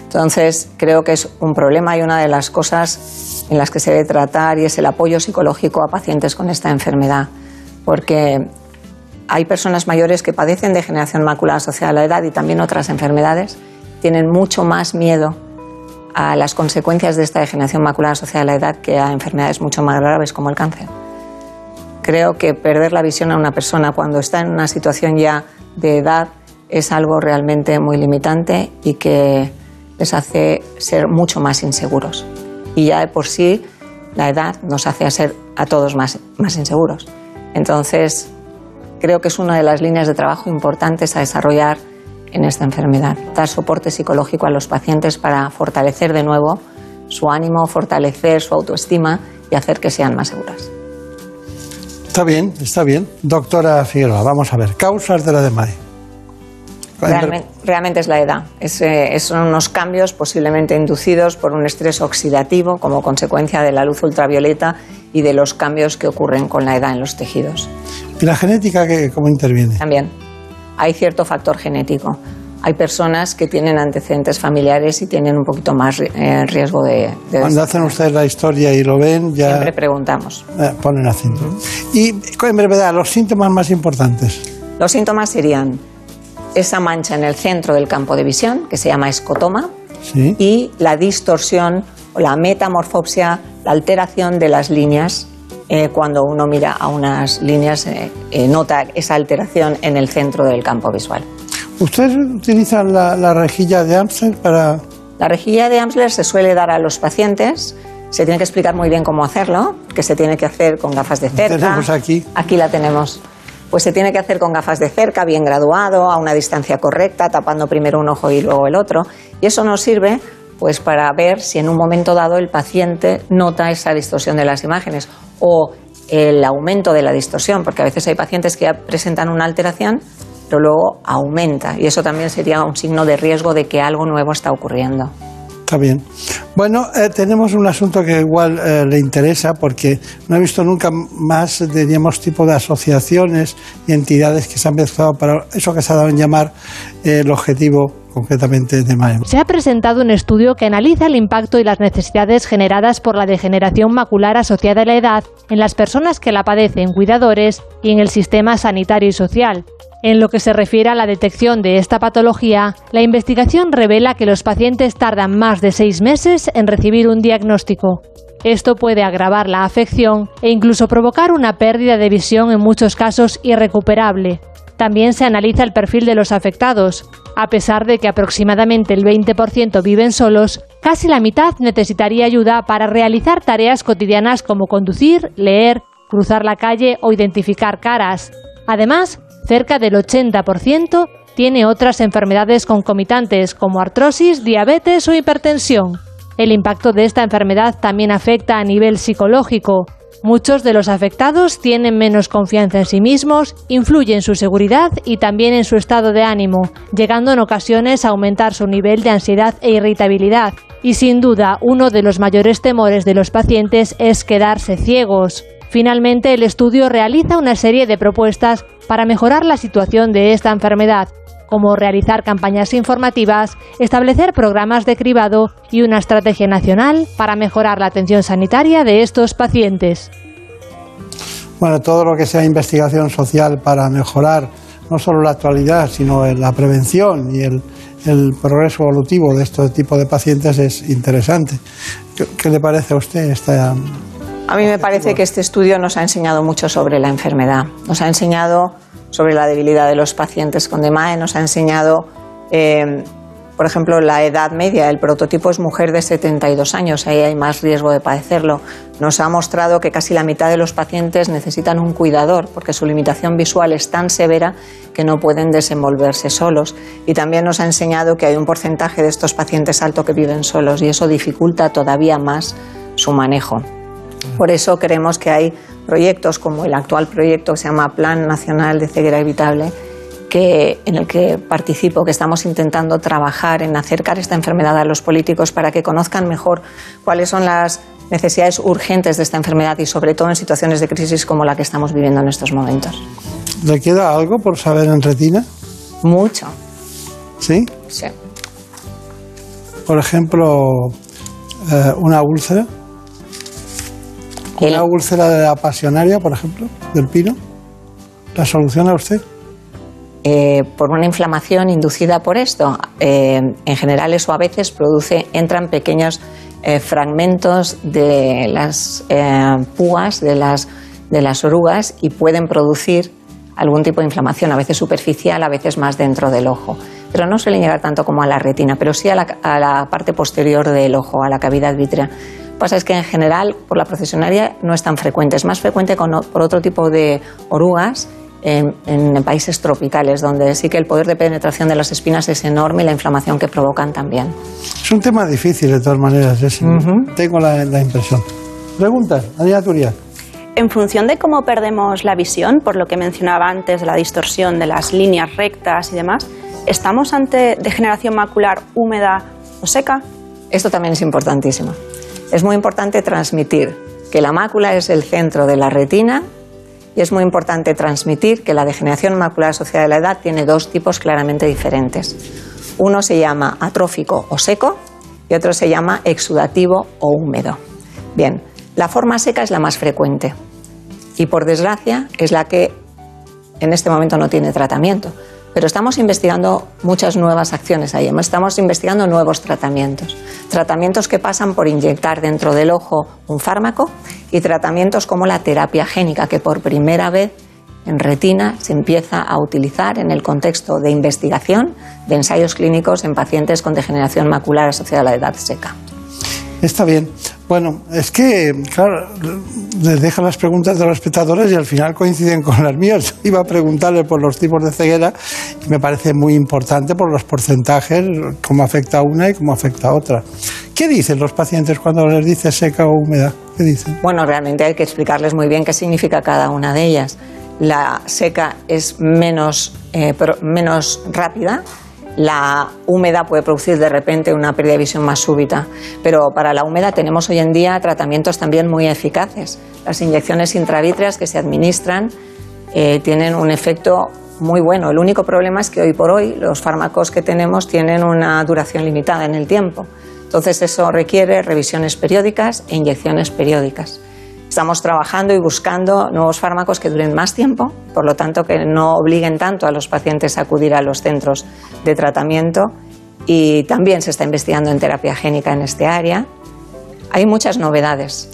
Entonces, creo que es un problema y una de las cosas en las que se debe tratar y es el apoyo psicológico a pacientes con esta enfermedad, porque hay personas mayores que padecen degeneración macular asociada a la edad y también otras enfermedades, tienen mucho más miedo a las consecuencias de esta degeneración macular asociada a la edad que a enfermedades mucho más graves como el cáncer. Creo que perder la visión a una persona cuando está en una situación ya de edad es algo realmente muy limitante y que les hace ser mucho más inseguros. Y ya de por sí la edad nos hace ser a todos más, más inseguros. Entonces, creo que es una de las líneas de trabajo importantes a desarrollar en esta enfermedad. Dar soporte psicológico a los pacientes para fortalecer de nuevo su ánimo, fortalecer su autoestima y hacer que sean más seguras. Está bien, está bien. Doctora Figueroa, vamos a ver. Causas de la DMAE. Realmente, realmente es la edad. Es, eh, son unos cambios posiblemente inducidos por un estrés oxidativo como consecuencia de la luz ultravioleta y de los cambios que ocurren con la edad en los tejidos. ¿Y la genética qué, cómo interviene? También hay cierto factor genético. Hay personas que tienen antecedentes familiares y tienen un poquito más eh, riesgo de... de Cuando hacen ustedes la historia y lo ven, ya Siempre preguntamos. eh, ponen acento. Y en brevedad, los síntomas más importantes. Los síntomas serían esa mancha en el centro del campo de visión, que se llama escotoma, Sí. y la distorsión o la metamorfopsia, la alteración de las líneas. Eh, cuando uno mira a unas líneas, eh, eh, nota esa alteración en el centro del campo visual. ¿Ustedes utilizan la, la rejilla de Amstel para...? La rejilla de Amsler se suele dar a los pacientes. Se tiene que explicar muy bien cómo hacerlo, que se tiene que hacer con gafas de cerca. Tenemos aquí. Aquí la tenemos. Pues se tiene que hacer con gafas de cerca, bien graduado, a una distancia correcta, tapando primero un ojo y luego el otro. Y eso nos sirve pues para ver si en un momento dado el paciente nota esa distorsión de las imágenes o el aumento de la distorsión, porque a veces hay pacientes que ya presentan una alteración, pero luego aumenta y eso también sería un signo de riesgo de que algo nuevo está ocurriendo. Está bien. Bueno, eh, tenemos un asunto que igual eh, le interesa porque no he visto nunca más, diríamos, tipo de asociaciones y entidades que se han mezclado para eso que se ha dado en llamar eh, el objetivo concretamente de MAEM. Se ha presentado un estudio que analiza el impacto y las necesidades generadas por la degeneración macular asociada a la edad en las personas que la padecen, cuidadores y en el sistema sanitario y social. En lo que se refiere a la detección de esta patología, la investigación revela que los pacientes tardan más de seis meses en recibir un diagnóstico. Esto puede agravar la afección e incluso provocar una pérdida de visión en muchos casos irrecuperable. También se analiza el perfil de los afectados. A pesar de que aproximadamente el 20% viven solos, casi la mitad necesitaría ayuda para realizar tareas cotidianas como conducir, leer, cruzar la calle o identificar caras. Además, cerca del 80% tiene otras enfermedades concomitantes como artrosis, diabetes o hipertensión. El impacto de esta enfermedad también afecta a nivel psicológico. Muchos de los afectados tienen menos confianza en sí mismos, influye en su seguridad y también en su estado de ánimo, llegando en ocasiones a aumentar su nivel de ansiedad e irritabilidad. Y sin duda, uno de los mayores temores de los pacientes es quedarse ciegos. Finalmente, el estudio realiza una serie de propuestas para mejorar la situación de esta enfermedad, como realizar campañas informativas, establecer programas de cribado y una estrategia nacional para mejorar la atención sanitaria de estos pacientes. Bueno, todo lo que sea investigación social para mejorar no solo la actualidad, sino la prevención y el, progreso evolutivo de este tipo de pacientes es interesante. ¿Qué, le parece a usted esta a mí me parece que este estudio nos ha enseñado mucho sobre la enfermedad. Nos ha enseñado sobre la debilidad de los pacientes con DMAE, nos ha enseñado, eh, por ejemplo, la edad media. El prototipo es mujer de 72 años, ahí hay más riesgo de padecerlo. Nos ha mostrado que casi la mitad de los pacientes necesitan un cuidador porque su limitación visual es tan severa que no pueden desenvolverse solos. Y también nos ha enseñado que hay un porcentaje de estos pacientes alto que viven solos y eso dificulta todavía más su manejo. Por eso creemos que hay proyectos como el actual proyecto que se llama Plan Nacional de Ceguera Evitable, que, en el que participo, que estamos intentando trabajar en acercar esta enfermedad a los políticos para que conozcan mejor cuáles son las necesidades urgentes de esta enfermedad y sobre todo en situaciones de crisis como la que estamos viviendo en estos momentos. ¿Le queda algo por saber en retina? Mucho. ¿Sí? Sí. Por ejemplo, eh, una úlcera. ¿Una úlcera de la pasionaria, por ejemplo, del pino? ¿La soluciona usted? Eh, por una inflamación inducida por esto. Eh, en general eso a veces produce, entran pequeños eh, fragmentos de las púas, de las, de las orugas y pueden producir algún tipo de inflamación, a veces superficial, a veces más dentro del ojo. Pero no suelen llegar tanto como a la retina, pero sí a la, a la parte posterior del ojo, a la cavidad vítrea pasa es que en general por la procesionaria no es tan frecuente, es más frecuente con, por otro tipo de orugas en, países tropicales, donde sí que el poder de penetración de las espinas es enorme y la inflamación que provocan también. Es un tema difícil de todas maneras, tengo la, impresión. Preguntas, Adriana Turia. En función de cómo perdemos la visión, por lo que mencionaba antes de la distorsión de las líneas rectas y demás, ¿estamos ante degeneración macular húmeda o seca? Esto también es importantísimo es muy importante transmitir que la mácula es el centro de la retina y es muy importante transmitir que la degeneración macular asociada a la edad tiene dos tipos claramente diferentes. Uno se llama atrófico o seco y otro se llama exudativo o húmedo. Bien, la forma seca es la más frecuente y por desgracia es la que en este momento no tiene tratamiento. Pero estamos investigando muchas nuevas acciones ahí, estamos investigando nuevos tratamientos. Tratamientos que pasan por inyectar dentro del ojo un fármaco y tratamientos como la terapia génica, que por primera vez en retina se empieza a utilizar en el contexto de investigación de ensayos clínicos en pacientes con degeneración macular asociada a la edad seca. Está bien. Bueno, es que, claro, les deja las preguntas de los espectadores y al final coinciden con las mías. Iba a preguntarle por los tipos de ceguera y me parece muy importante por los porcentajes, cómo afecta a una y cómo afecta a otra. ¿Qué dicen los pacientes cuando les dice seca o húmeda? ¿Qué dicen? Bueno, realmente hay que explicarles muy bien qué significa cada una de ellas. La seca es menos, eh, menos rápida, la húmeda puede producir de repente una pérdida de visión más súbita, pero para la húmeda tenemos hoy en día tratamientos también muy eficaces. Las inyecciones intravítreas que se administran eh, tienen un efecto muy bueno. El único problema es que hoy por hoy los fármacos que tenemos tienen una duración limitada en el tiempo. Entonces eso requiere revisiones periódicas e inyecciones periódicas. Estamos trabajando y buscando nuevos fármacos que duren más tiempo, por lo tanto que no obliguen tanto a los pacientes a acudir a los centros de tratamiento y también se está investigando en terapia génica en este área. Hay muchas novedades.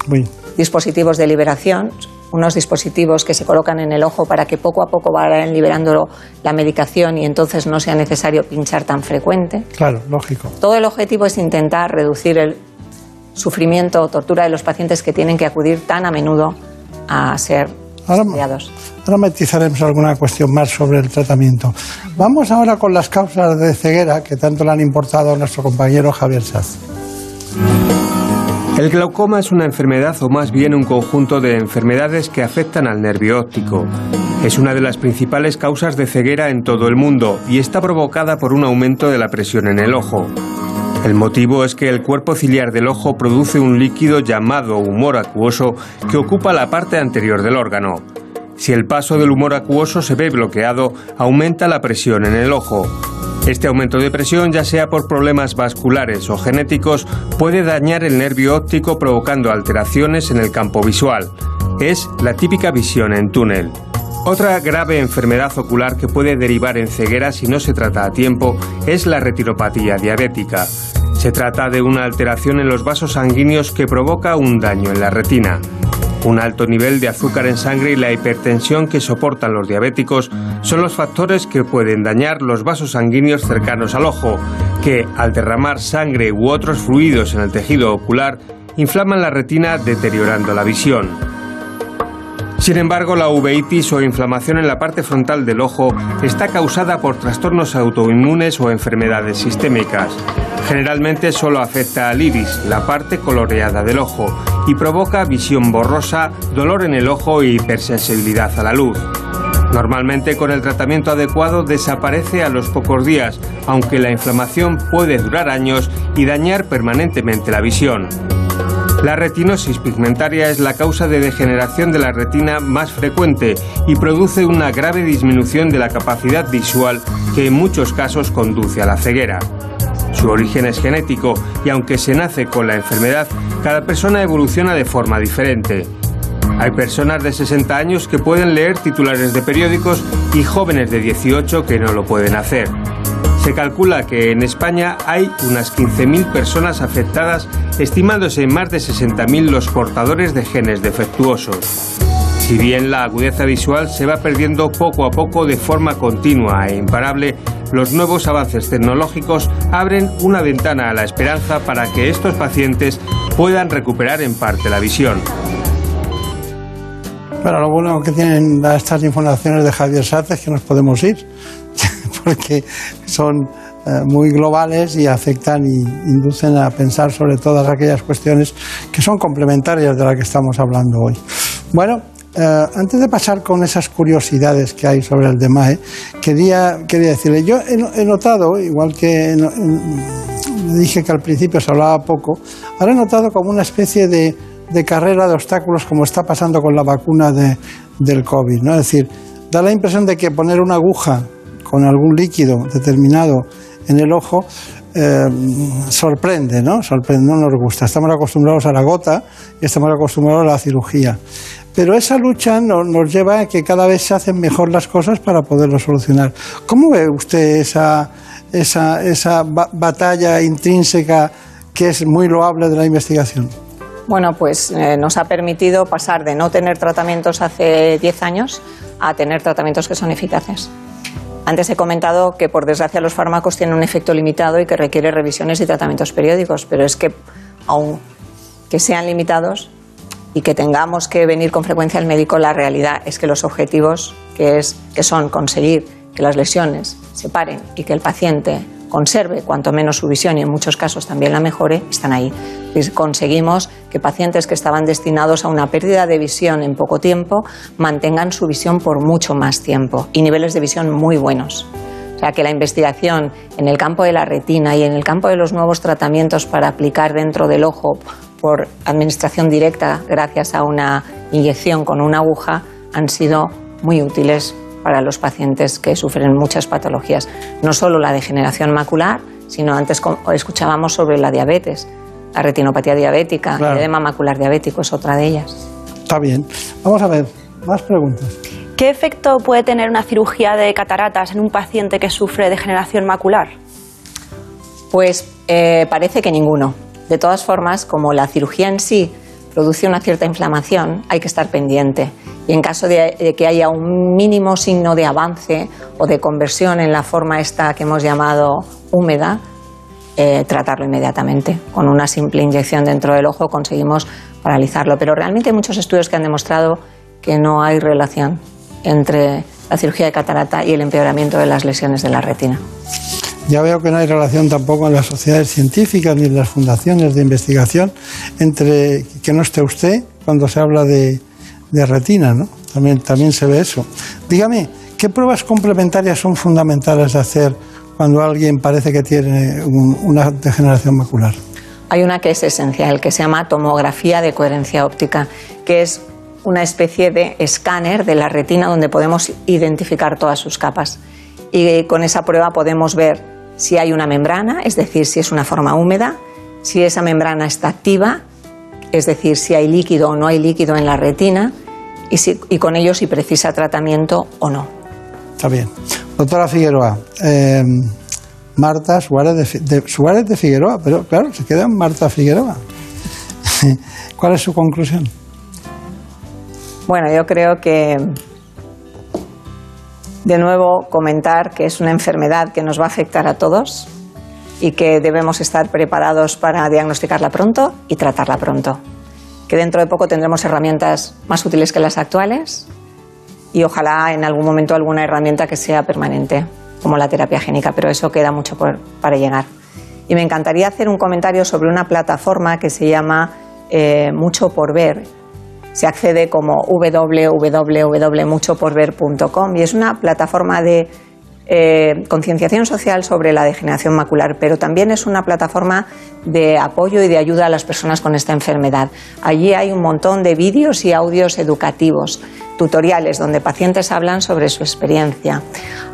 Dispositivos de liberación, unos dispositivos que se colocan en el ojo para que poco a poco vayan liberando la medicación y entonces no sea necesario pinchar tan frecuente. Claro, lógico. Todo el objetivo es intentar reducir el sufrimiento o tortura de los pacientes que tienen que acudir tan a menudo a ser estudiados. Ahora matizaremos alguna cuestión más sobre el tratamiento. Vamos ahora con las causas de ceguera que tanto le han importado a nuestro compañero Javier Saz. El glaucoma es una enfermedad o más bien un conjunto de enfermedades que afectan al nervio óptico. Es una de las principales causas de ceguera en todo el mundo y está provocada por un aumento de la presión en el ojo. El motivo es que el cuerpo ciliar del ojo produce un líquido llamado humor acuoso que ocupa la parte anterior del órgano. Si el paso del humor acuoso se ve bloqueado, aumenta la presión en el ojo. Este aumento de presión, ya sea por problemas vasculares o genéticos, puede dañar el nervio óptico provocando alteraciones en el campo visual. Es la típica visión en túnel. Otra grave enfermedad ocular que puede derivar en ceguera si no se trata a tiempo es la retiropatía diabética. Se trata de una alteración en los vasos sanguíneos que provoca un daño en la retina. Un alto nivel de azúcar en sangre y la hipertensión que soportan los diabéticos son los factores que pueden dañar los vasos sanguíneos cercanos al ojo, que al derramar sangre u otros fluidos en el tejido ocular inflaman la retina deteriorando la visión. Sin embargo, la uveitis o inflamación en la parte frontal del ojo está causada por trastornos autoinmunes o enfermedades sistémicas. Generalmente solo afecta al iris, la parte coloreada del ojo, y provoca visión borrosa, dolor en el ojo y hipersensibilidad a la luz. Normalmente con el tratamiento adecuado desaparece a los pocos días, aunque la inflamación puede durar años y dañar permanentemente la visión. La retinosis pigmentaria es la causa de degeneración de la retina más frecuente y produce una grave disminución de la capacidad visual que en muchos casos conduce a la ceguera. Su origen es genético y aunque se nace con la enfermedad, cada persona evoluciona de forma diferente. Hay personas de 60 años que pueden leer titulares de periódicos y jóvenes de 18 que no lo pueden hacer. Se calcula que en España hay unas 15.000 personas afectadas, estimándose en más de 60.000 los portadores de genes defectuosos. Si bien la agudeza visual se va perdiendo poco a poco de forma continua e imparable, los nuevos avances tecnológicos abren una ventana a la esperanza para que estos pacientes puedan recuperar en parte la visión. Bueno, lo bueno que tienen estas informaciones de Javier Sáez es que nos podemos ir, porque son eh, muy globales y afectan y inducen a pensar sobre todas aquellas cuestiones que son complementarias de las que estamos hablando hoy. Bueno, eh, antes de pasar con esas curiosidades que hay sobre el DEMAE, quería, quería decirle, yo he, notado, igual que dije que al principio se hablaba poco, ahora he notado como una especie de, carrera de obstáculos como está pasando con la vacuna del COVID. ¿no? Es decir, da la impresión de que poner una aguja con algún líquido determinado en el ojo eh, sorprende, ¿no? Sorprende, no nos gusta. Estamos acostumbrados a la gota y estamos acostumbrados a la cirugía. Pero esa lucha nos, lleva a que cada vez se hacen mejor las cosas para poderlo solucionar. ¿Cómo ve usted esa, esa, esa batalla intrínseca que es muy loable de la investigación? Bueno, pues eh, nos ha permitido pasar de no tener tratamientos hace 10 años a tener tratamientos que son eficaces. Antes he comentado que por desgracia los fármacos tienen un efecto limitado y que requiere revisiones y tratamientos periódicos, pero es que aún que sean limitados y que tengamos que venir con frecuencia al médico, la realidad es que los objetivos, que, es, que son conseguir que las lesiones se paren y que el paciente conserve cuanto menos su visión y en muchos casos también la mejore, están ahí. Conseguimos que pacientes que estaban destinados a una pérdida de visión en poco tiempo mantengan su visión por mucho más tiempo y niveles de visión muy buenos. O sea, que la investigación en el campo de la retina y en el campo de los nuevos tratamientos para aplicar dentro del ojo por administración directa gracias a una inyección con una aguja han sido muy útiles para los pacientes que sufren muchas patologías, no solo la degeneración macular, sino antes escuchábamos sobre la diabetes, la retinopatía diabética, el edema macular diabético es otra de ellas. Está bien. Vamos a ver, más preguntas. ¿Qué efecto puede tener una cirugía de cataratas en un paciente que sufre degeneración macular? Pues eh, parece que ninguno. De todas formas, como la cirugía en sí produce una cierta inflamación, hay que estar pendiente. Y en caso de, que haya un mínimo signo de avance o de conversión en la forma esta que hemos llamado húmeda, eh, tratarlo inmediatamente. Con una simple inyección dentro del ojo conseguimos paralizarlo. Pero realmente hay muchos estudios que han demostrado que no hay relación entre la cirugía de catarata y el empeoramiento de las lesiones de la retina. Ya veo que no hay relación tampoco en las sociedades científicas ni en las fundaciones de investigación entre que no esté usted cuando se habla de, retina, ¿no? También, también se ve eso. Dígame, ¿qué pruebas complementarias son fundamentales de hacer cuando alguien parece que tiene una degeneración macular? Hay una que es esencial, que se llama tomografía de coherencia óptica, que es una especie de escáner de la retina donde podemos identificar todas sus capas. Y con esa prueba podemos ver si hay una membrana, es decir, si es una forma húmeda, si esa membrana está activa, es decir, si hay líquido o no hay líquido en la retina, y, con ello si precisa tratamiento o no. Está bien. Doctora Figueroa, eh, Marta Suárez de, Suárez de Figueroa, pero claro, se queda en Marta Figueroa. ¿Cuál es su conclusión? Bueno, yo creo que de nuevo comentar que es una enfermedad que nos va a afectar a todos y que debemos estar preparados para diagnosticarla pronto y tratarla pronto. Que dentro de poco tendremos herramientas más útiles que las actuales y ojalá en algún momento alguna herramienta que sea permanente, como la terapia génica, pero eso queda mucho para llegar. Y me encantaría hacer un comentario sobre una plataforma que se llama eh, Mucho por Ver, se accede como www.muchoporver.com y es una plataforma de eh, concienciación social sobre la degeneración macular, pero también es una plataforma de apoyo y de ayuda a las personas con esta enfermedad. Allí hay un montón de vídeos y audios educativos, tutoriales donde pacientes hablan sobre su experiencia.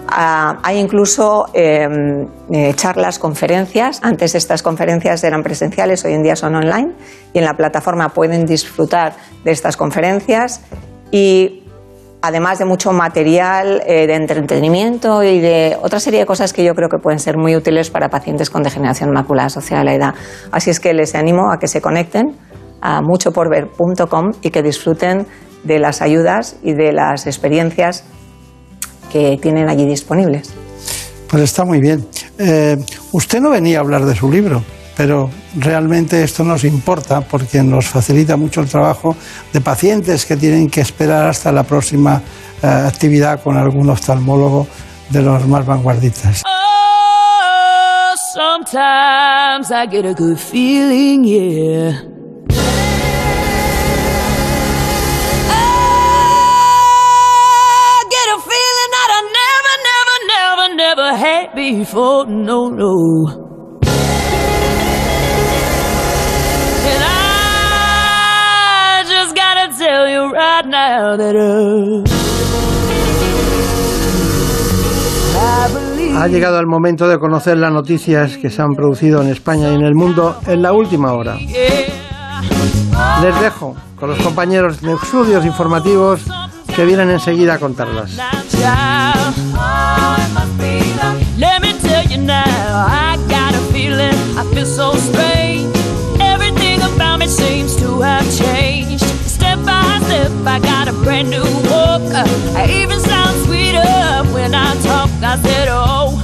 Ah, hay incluso em, eh, charlas, conferencias. Antes estas conferencias eran presenciales, hoy en día son online y en la plataforma pueden disfrutar de estas conferencias y además de mucho material eh, de entretenimiento y de otra serie de cosas que yo creo que pueden ser muy útiles para pacientes con degeneración macular asociada a la edad. Así es que les animo a que se conecten a muchoporver.com y que disfruten de las ayudas y de las experiencias que tienen allí disponibles. Pues está muy bien. Eh, usted no venía a hablar de su libro pero realmente esto nos importa porque nos facilita mucho el trabajo de pacientes que tienen que esperar hasta la próxima eh, actividad con algún oftalmólogo de los más vanguardistas. Oh. Ha llegado el momento de conocer las noticias que se han producido en España y en el mundo en la última hora. Les dejo con los compañeros de estudios informativos que vienen enseguida a contarlas. Step, I got a brand new walk. I even sound sweeter when I talk. I said, oh,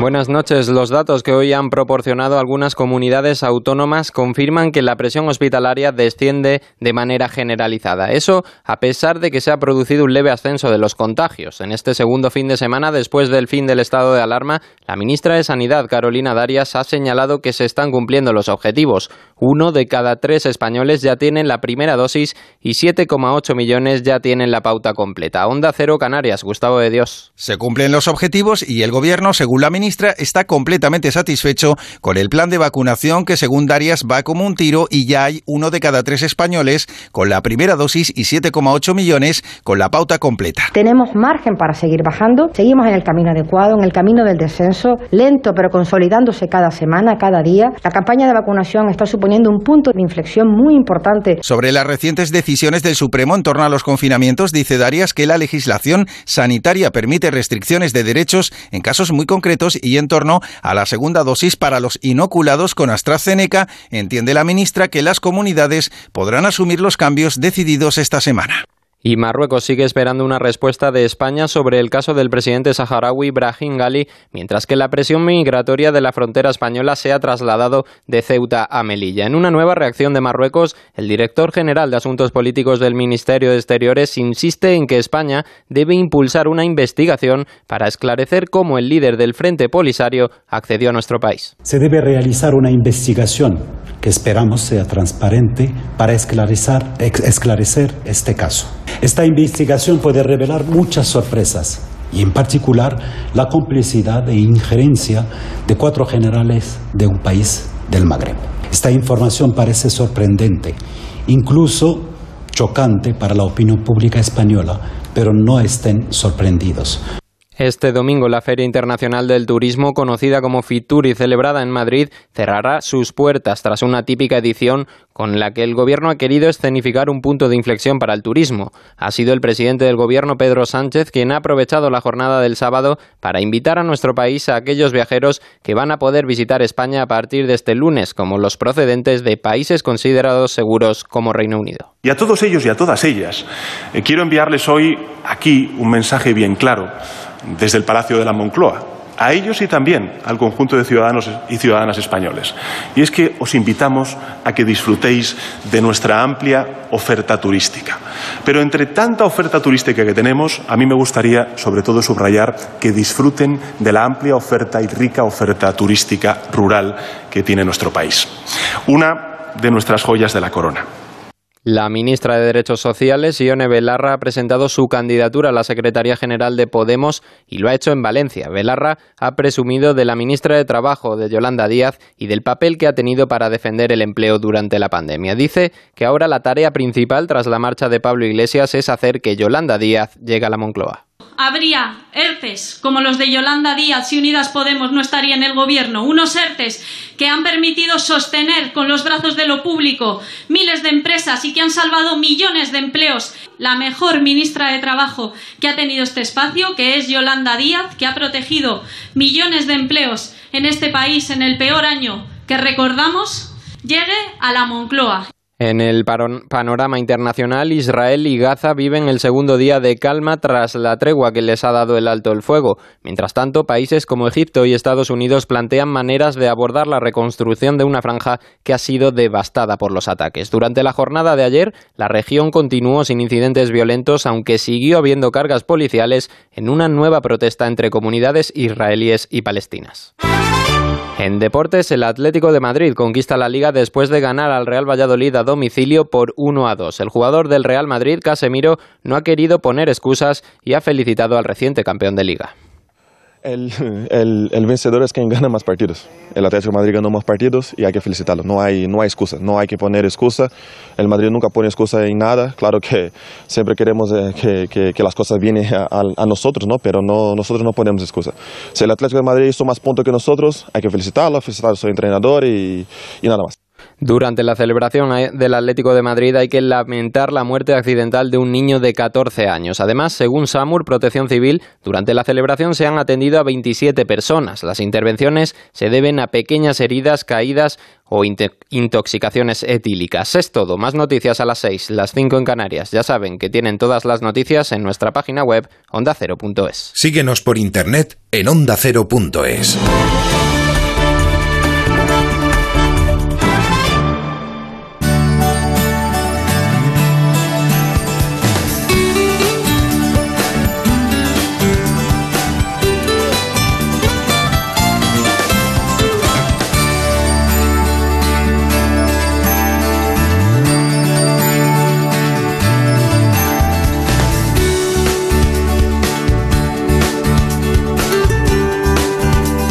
Buenas noches. Los datos que hoy han proporcionado algunas comunidades autónomas confirman que la presión hospitalaria desciende de manera generalizada. Eso a pesar de que se ha producido un leve ascenso de los contagios. En este segundo fin de semana, después del fin del estado de alarma, la ministra de Sanidad, Carolina Darias, ha señalado que se están cumpliendo los objetivos. Uno de cada tres españoles ya tienen la primera dosis y 7,8 millones ya tienen la pauta completa. Onda Cero Canarias, Gustavo de Dios. Se cumplen los objetivos y el gobierno, según la ministra, está completamente satisfecho con el plan de vacunación que según Darias va como un tiro y ya hay uno de cada tres españoles con la primera dosis y 7,8 millones con la pauta completa. Tenemos margen para seguir bajando, seguimos en el camino adecuado, en el camino del descenso, lento pero consolidándose cada semana, cada día. La campaña de vacunación está suponiendo un punto de inflexión muy importante. Sobre las recientes decisiones del Supremo en torno a los confinamientos, dice Darias que la legislación sanitaria permite restricciones de derechos en casos muy concretos y en torno a la segunda dosis para los inoculados con AstraZeneca, entiende la ministra que las comunidades podrán asumir los cambios decididos esta semana. Y Marruecos sigue esperando una respuesta de España sobre el caso del presidente saharaui Brahim Gali, mientras que la presión migratoria de la frontera española se ha trasladado de Ceuta a Melilla. En una nueva reacción de Marruecos, el director general de Asuntos Políticos del Ministerio de Exteriores insiste en que España debe impulsar una investigación para esclarecer cómo el líder del Frente Polisario accedió a nuestro país. Se debe realizar una investigación que esperamos sea transparente para esclarecer este caso. Esta investigación puede revelar muchas sorpresas y en particular la complicidad e injerencia de cuatro generales de un país del Magreb. Esta información parece sorprendente, incluso chocante para la opinión pública española, pero no estén sorprendidos. Este domingo la Feria Internacional del Turismo, conocida como Fitur y celebrada en Madrid, cerrará sus puertas tras una típica edición con la que el Gobierno ha querido escenificar un punto de inflexión para el turismo. Ha sido el presidente del Gobierno, Pedro Sánchez, quien ha aprovechado la jornada del sábado para invitar a nuestro país a aquellos viajeros que van a poder visitar España a partir de este lunes, como los procedentes de países considerados seguros como Reino Unido. Y a todos ellos y a todas ellas, eh, quiero enviarles hoy aquí un mensaje bien claro desde el Palacio de la Moncloa, a ellos y también al conjunto de ciudadanos y ciudadanas españoles. Y es que os invitamos a que disfrutéis de nuestra amplia oferta turística. Pero entre tanta oferta turística que tenemos, a mí me gustaría sobre todo subrayar que disfruten de la amplia oferta y rica oferta turística rural que tiene nuestro país. Una de nuestras joyas de la corona. La ministra de Derechos Sociales, Ione Belarra, ha presentado su candidatura a la Secretaría General de Podemos y lo ha hecho en Valencia. Belarra ha presumido de la ministra de Trabajo, de Yolanda Díaz, y del papel que ha tenido para defender el empleo durante la pandemia. Dice que ahora la tarea principal tras la marcha de Pablo Iglesias es hacer que Yolanda Díaz llegue a la Moncloa habría ERTES como los de Yolanda Díaz si Unidas Podemos no estaría en el gobierno, unos ERTES que han permitido sostener con los brazos de lo público miles de empresas y que han salvado millones de empleos. La mejor ministra de Trabajo que ha tenido este espacio, que es Yolanda Díaz, que ha protegido millones de empleos en este país en el peor año que recordamos, llegue a la Moncloa. En el panorama internacional, Israel y Gaza viven el segundo día de calma tras la tregua que les ha dado el alto el fuego. Mientras tanto, países como Egipto y Estados Unidos plantean maneras de abordar la reconstrucción de una franja que ha sido devastada por los ataques. Durante la jornada de ayer, la región continuó sin incidentes violentos, aunque siguió habiendo cargas policiales en una nueva protesta entre comunidades israelíes y palestinas. En deportes, el Atlético de Madrid conquista la liga después de ganar al Real Valladolid a domicilio por 1 a 2. El jugador del Real Madrid, Casemiro, no ha querido poner excusas y ha felicitado al reciente campeón de liga. El, el, vencedor es quien gana más partidos. El Atlético de Madrid ganó más partidos y hay que felicitarlo. No hay, no hay excusa, no hay que poner excusa. El Madrid nunca pone excusa en nada. Claro que siempre queremos eh, que, que, las cosas vienen a, a, nosotros, ¿no? pero no, nosotros no ponemos excusa. Si el Atlético de Madrid hizo más puntos que nosotros, hay que felicitarlo, felicitar a su entrenador y, y nada más. Durante la celebración del Atlético de Madrid hay que lamentar la muerte accidental de un niño de 14 años. Además, según SAMUR Protección Civil, durante la celebración se han atendido a 27 personas. Las intervenciones se deben a pequeñas heridas, caídas o intoxicaciones etílicas. Es todo. Más noticias a las 6, las 5 en Canarias. Ya saben que tienen todas las noticias en nuestra página web ondacero.es. Síguenos por internet en ondacero.es.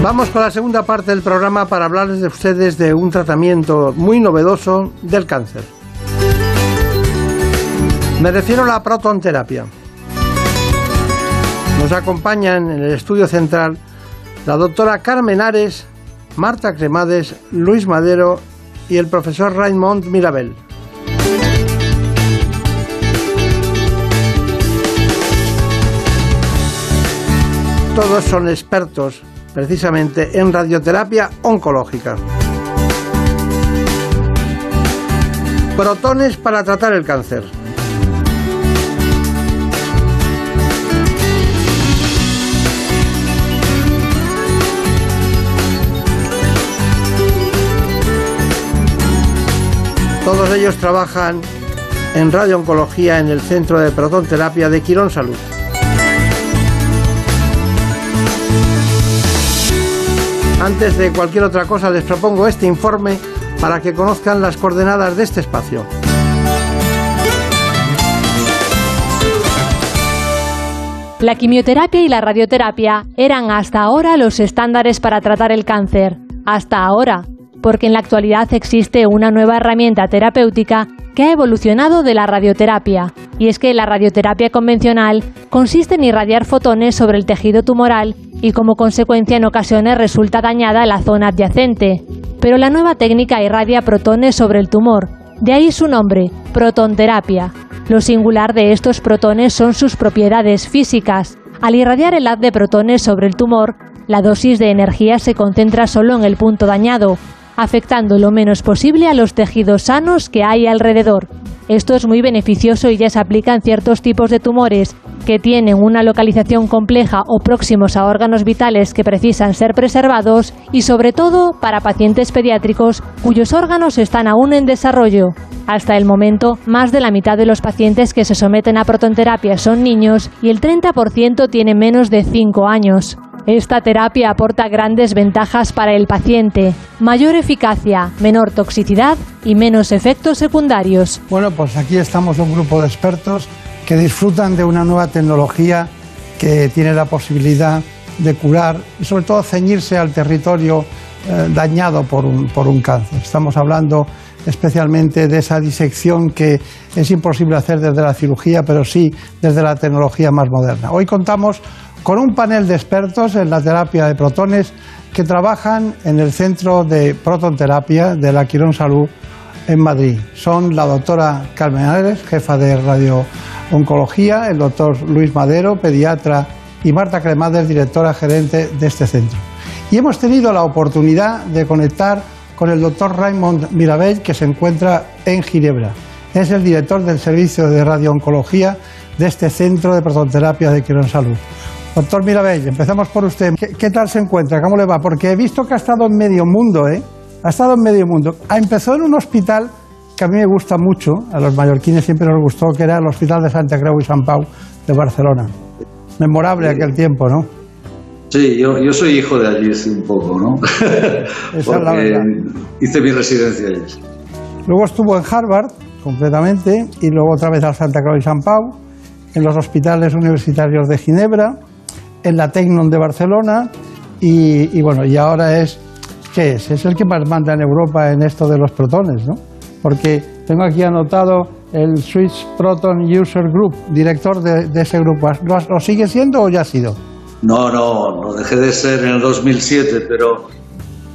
Vamos con la segunda parte del programa para hablarles de ustedes de un tratamiento muy novedoso del cáncer. Me refiero a la protonterapia. Nos acompañan en el estudio central la doctora Carmen Ares, Marta Cremades, Luis Madero y el profesor Raymond Mirabel. Todos son expertos precisamente en radioterapia oncológica. Protones para tratar el cáncer. Todos ellos trabajan en radiooncología en el Centro de Protonterapia de Quirón Salud. Antes de cualquier otra cosa les propongo este informe para que conozcan las coordenadas de este espacio. La quimioterapia y la radioterapia eran hasta ahora los estándares para tratar el cáncer. Hasta ahora, porque en la actualidad existe una nueva herramienta terapéutica que ha evolucionado de la radioterapia. Y es que la radioterapia convencional consiste en irradiar fotones sobre el tejido tumoral y como consecuencia en ocasiones resulta dañada la zona adyacente. Pero la nueva técnica irradia protones sobre el tumor. De ahí su nombre, protonterapia. Lo singular de estos protones son sus propiedades físicas. Al irradiar el haz de protones sobre el tumor, la dosis de energía se concentra solo en el punto dañado, afectando lo menos posible a los tejidos sanos que hay alrededor. Esto es muy beneficioso y ya se aplica en ciertos tipos de tumores que tienen una localización compleja o próximos a órganos vitales que precisan ser preservados y sobre todo para pacientes pediátricos cuyos órganos están aún en desarrollo. Hasta el momento, más de la mitad de los pacientes que se someten a protonterapia son niños y el 30% tiene menos de 5 años. Esta terapia aporta grandes ventajas para el paciente, mayor eficacia, menor toxicidad y menos efectos secundarios. Bueno, pues aquí estamos un grupo de expertos que disfrutan de una nueva tecnología que tiene la posibilidad de curar y sobre todo ceñirse al territorio eh, dañado por un, por un cáncer. Estamos hablando especialmente de esa disección que es imposible hacer desde la cirugía, pero sí desde la tecnología más moderna. Hoy contamos con un panel de expertos en la terapia de protones que trabajan en el Centro de Protonterapia de la Quirón Salud en Madrid. Son la doctora Carmen Álvarez, jefa de radiooncología, el doctor Luis Madero, pediatra, y Marta Cremades, directora gerente de este centro. Y hemos tenido la oportunidad de conectar con el doctor Raymond Mirabell, que se encuentra en Ginebra. Es el director del servicio de radiooncología de este centro de protonterapia de Quirón Salud. Doctor Mirabell, empezamos por usted. ¿Qué, tal se encuentra? ¿Cómo le va? Porque he visto que ha estado en medio mundo, ¿eh? Ha estado en medio mundo. Empezó en un hospital que a mí me gusta mucho, a los mallorquines siempre nos gustó, que era el Hospital de Santa Creu y San Pau de Barcelona. Memorable aquel tiempo, ¿no? Sí, yo, yo soy hijo de allí, un poco, ¿no? Esa es la verdad. Hice mi residencia allí. Luego estuvo en Harvard, completamente, y luego otra vez al Santa Creu y San Pau en los hospitales universitarios de Ginebra, en la Tecnon de Barcelona y, y bueno, y ahora es, ¿qué es? El que más manda en Europa en esto de los protones, ¿no? Porque tengo aquí anotado el Swiss Proton User Group, director de, ese grupo. ¿Lo, ¿Lo sigue siendo o ya ha sido? No, no, no dejé de ser en el 2007, pero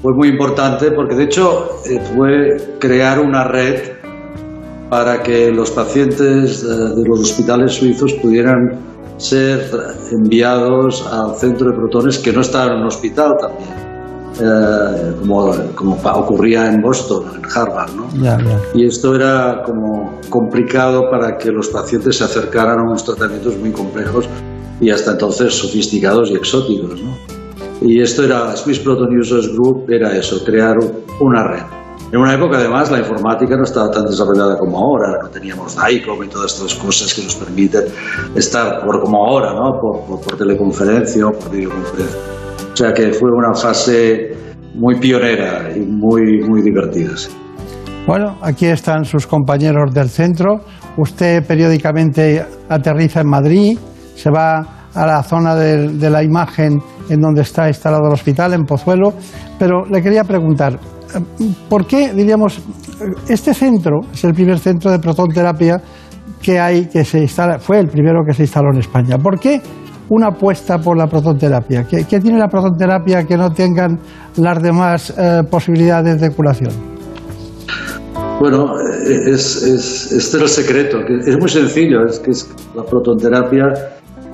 fue muy importante porque de hecho eh, fue crear una red para que los pacientes eh, de los hospitales suizos pudieran ser enviados al centro de protones que no estaba en un hospital también. Eh, como, como ocurría en Boston, en Harvard, ¿no? Y esto era como complicado para que los pacientes se acercaran a unos tratamientos muy complejos y hasta entonces sofisticados y exóticos, ¿no? Y esto era, Swiss Proton Users Group era eso, crear una red. En una época, además, la informática no estaba tan desarrollada como ahora, no teníamos DICOM y todas estas cosas que nos permiten estar por como ahora, ¿no? Por, por- por teleconferencia o por videoconferencia. O sea que fue una fase muy pionera y muy, muy divertida. Bueno, aquí están sus compañeros del centro. Usted periódicamente aterriza en Madrid, se va a la zona de, la imagen en donde está instalado el hospital, en Pozuelo. Pero le quería preguntar, ¿por qué, diríamos, este centro es el primer centro de protonterapia que hay, que se instala, fue el primero que se instaló en España? ¿Por qué una apuesta por la protonterapia? ¿Qué, tiene la protonterapia que no tengan las demás eh, posibilidades de curación? Bueno, eh, es, es, este es el secreto, es muy sencillo, es que la protonterapia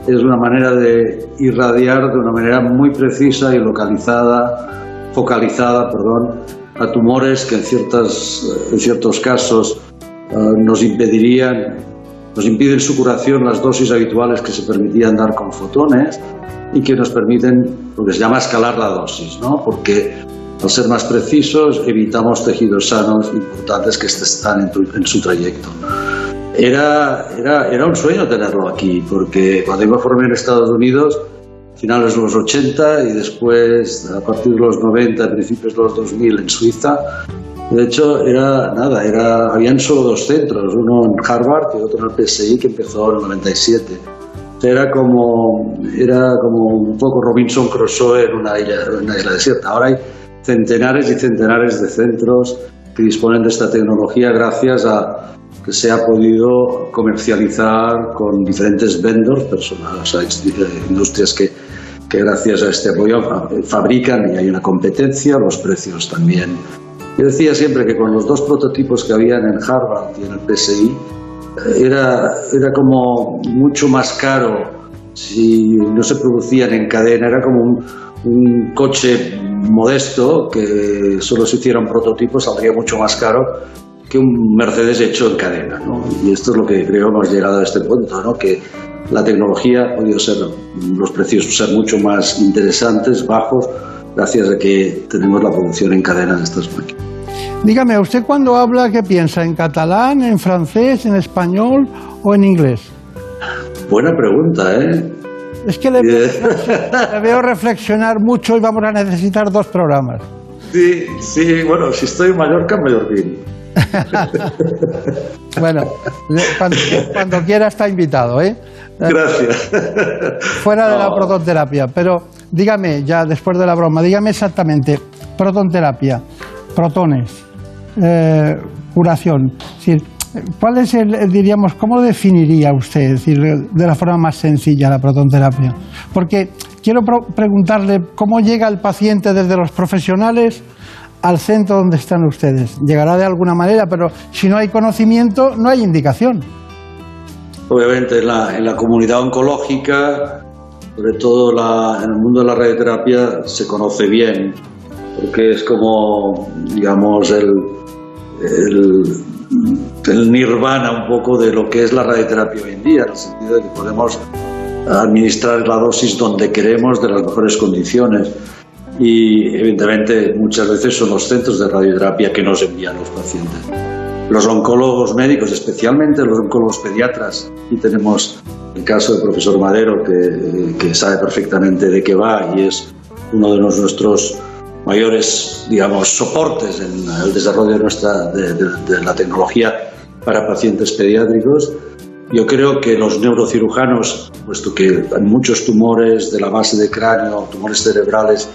es una manera de irradiar de una manera muy precisa y localizada, focalizada, perdón, a tumores que en, ciertas, en ciertos casos eh, nos impedirían, nos impiden su curación las dosis habituales que se permitían dar con fotones y que nos permiten lo que se llama escalar la dosis, ¿no? Porque al ser más precisos evitamos tejidos sanos importantes que están en, tu- en su trayecto. Era, era, era un sueño tenerlo aquí, porque cuando yo me formé en Estados Unidos, finales de los 80 y después a partir de los 90, principios de los 2000 en Suiza, de hecho era nada, era, solo dos centros, uno en Harvard y otro en el PSI que empezó en el 97. Era como, era como un poco Robinson Crusoe en una isla, una isla desierta. Ahora hay centenares y centenares de centros que disponen de esta tecnología gracias a que se ha podido comercializar con diferentes vendors, personas, o industrias que, que gracias a este apoyo fa- fabrican y hay una competencia, los precios también. Yo decía siempre que con los dos prototipos que habían en Harvard y en el PSI, era, era como mucho más caro si no se producían en cadena, era como un, coche modesto que solo se hicieran prototipos, saldría mucho más caro que un Mercedes hecho en cadena. Y esto es lo que creo hemos llegado a este punto, que la tecnología ha podido ser, los precios ser mucho más interesantes, bajos, gracias a que tenemos la producción en cadena de estas máquinas. Dígame, ¿usted cuando habla qué piensa? ¿En catalán, en francés, en español o en inglés? Buena pregunta, ¿eh? Es que le, le veo reflexionar mucho y vamos a necesitar dos programas. Sí, sí, bueno, si estoy en Mallorca, mallorquín. Bueno, cuando, cuando quiera está invitado, ¿eh? Gracias. Fuera de la No. protonterapia. Pero dígame, ya después de la broma, dígame exactamente, protonterapia, protones, eh, curación. ¿cuál es el, diríamos, cómo lo definiría usted, de la forma más sencilla la protonterapia? Porque quiero preguntarle cómo llega el paciente desde los profesionales al centro donde están ustedes. Llegará de alguna manera, pero si no hay conocimiento, no hay indicación. Obviamente en la, comunidad oncológica, sobre todo en el mundo de la radioterapia, se conoce bien, porque es como, digamos, el, el, el nirvana un poco de lo que es la radioterapia hoy en día, en el sentido de que podemos administrar la dosis donde queremos, de las mejores condiciones. Y evidentemente muchas veces son los centros de radioterapia que nos envían los pacientes. Los oncólogos médicos, especialmente los oncólogos pediatras, y tenemos el caso del profesor Madero, que, que sabe perfectamente de qué va y es uno de los- nuestros mayores, digamos, soportes en el desarrollo de, nuestra, de, de- de la tecnología para pacientes pediátricos. Yo creo que los neurocirujanos, puesto que en muchos tumores de la base de cráneo, tumores cerebrales,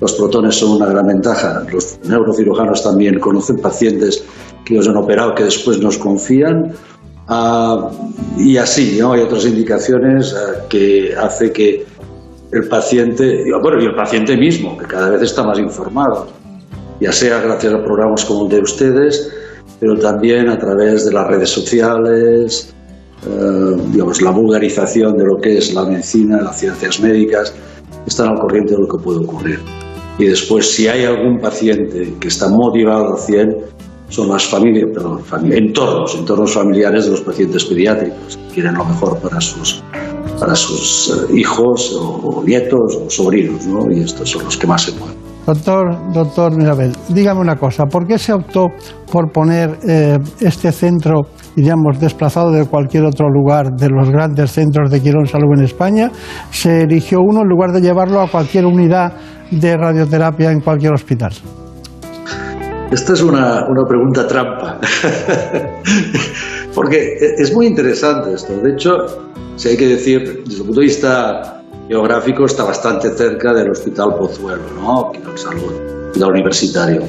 los protones son una gran ventaja. Los neurocirujanos también conocen pacientes que ellos han operado que después nos confían. Ah, y así, ¿no? Hay otras indicaciones ah, que hace que el paciente, bueno, y el paciente mismo, que cada vez está más informado, ya sea gracias a programas como el de ustedes, pero también a través de las redes sociales, eh, digamos, la vulgarización de lo que es la medicina, las ciencias médicas, están al corriente de lo que puede ocurrir. Y después, si hay algún paciente que está motivado al 100, son las familias, perdón, entornos, entornos familiares de los pacientes pediátricos, que quieren lo mejor para sus, para sus eh, hijos o, nietos o sobrinos, ¿no? Y estos son los que más se mueven. Doctor, doctor Mirabel, dígame una cosa, ¿por qué se optó por poner eh, este centro, digamos, desplazado de cualquier otro lugar de los grandes centros de Quirón Salud en España? Se eligió uno en lugar de llevarlo a cualquier unidad de radioterapia en cualquier hospital. Esta es una, una pregunta trampa, porque es muy interesante esto. De hecho, si hay que decir, desde el punto de vista geográfico, está bastante cerca del Hospital Pozuelo, ¿no? Quirón Salud, Hospital Universitario.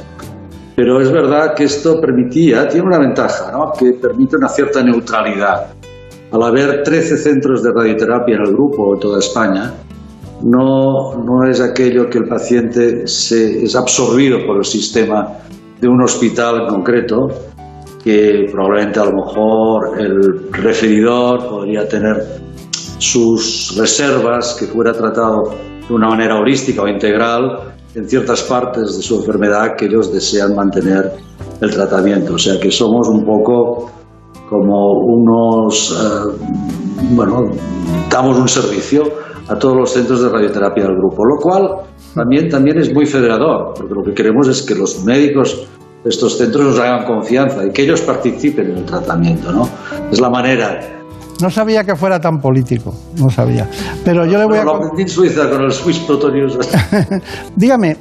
Pero es verdad que esto permitía, tiene una ventaja, ¿no? que permite una cierta neutralidad. Al haber 13 centros de radioterapia en el grupo en toda España, no, no es aquello que el paciente se, es absorbido por el sistema de un hospital en concreto, que probablemente a lo mejor el referidor podría tener sus reservas, que fuera tratado de una manera holística o integral en ciertas partes de su enfermedad que ellos desean mantener el tratamiento. O sea que somos un poco como unos, eh, bueno, damos un servicio a todos los centros de radioterapia del grupo, lo cual también, también es muy federador, porque lo que queremos es que los médicos estos centros nos hagan confianza y que ellos participen en el tratamiento, ¿no? Es la manera. No sabía que fuera tan político, no sabía. Pero yo le voy a... Lo aprendí en Suiza con el Swiss Protonius. Dígame,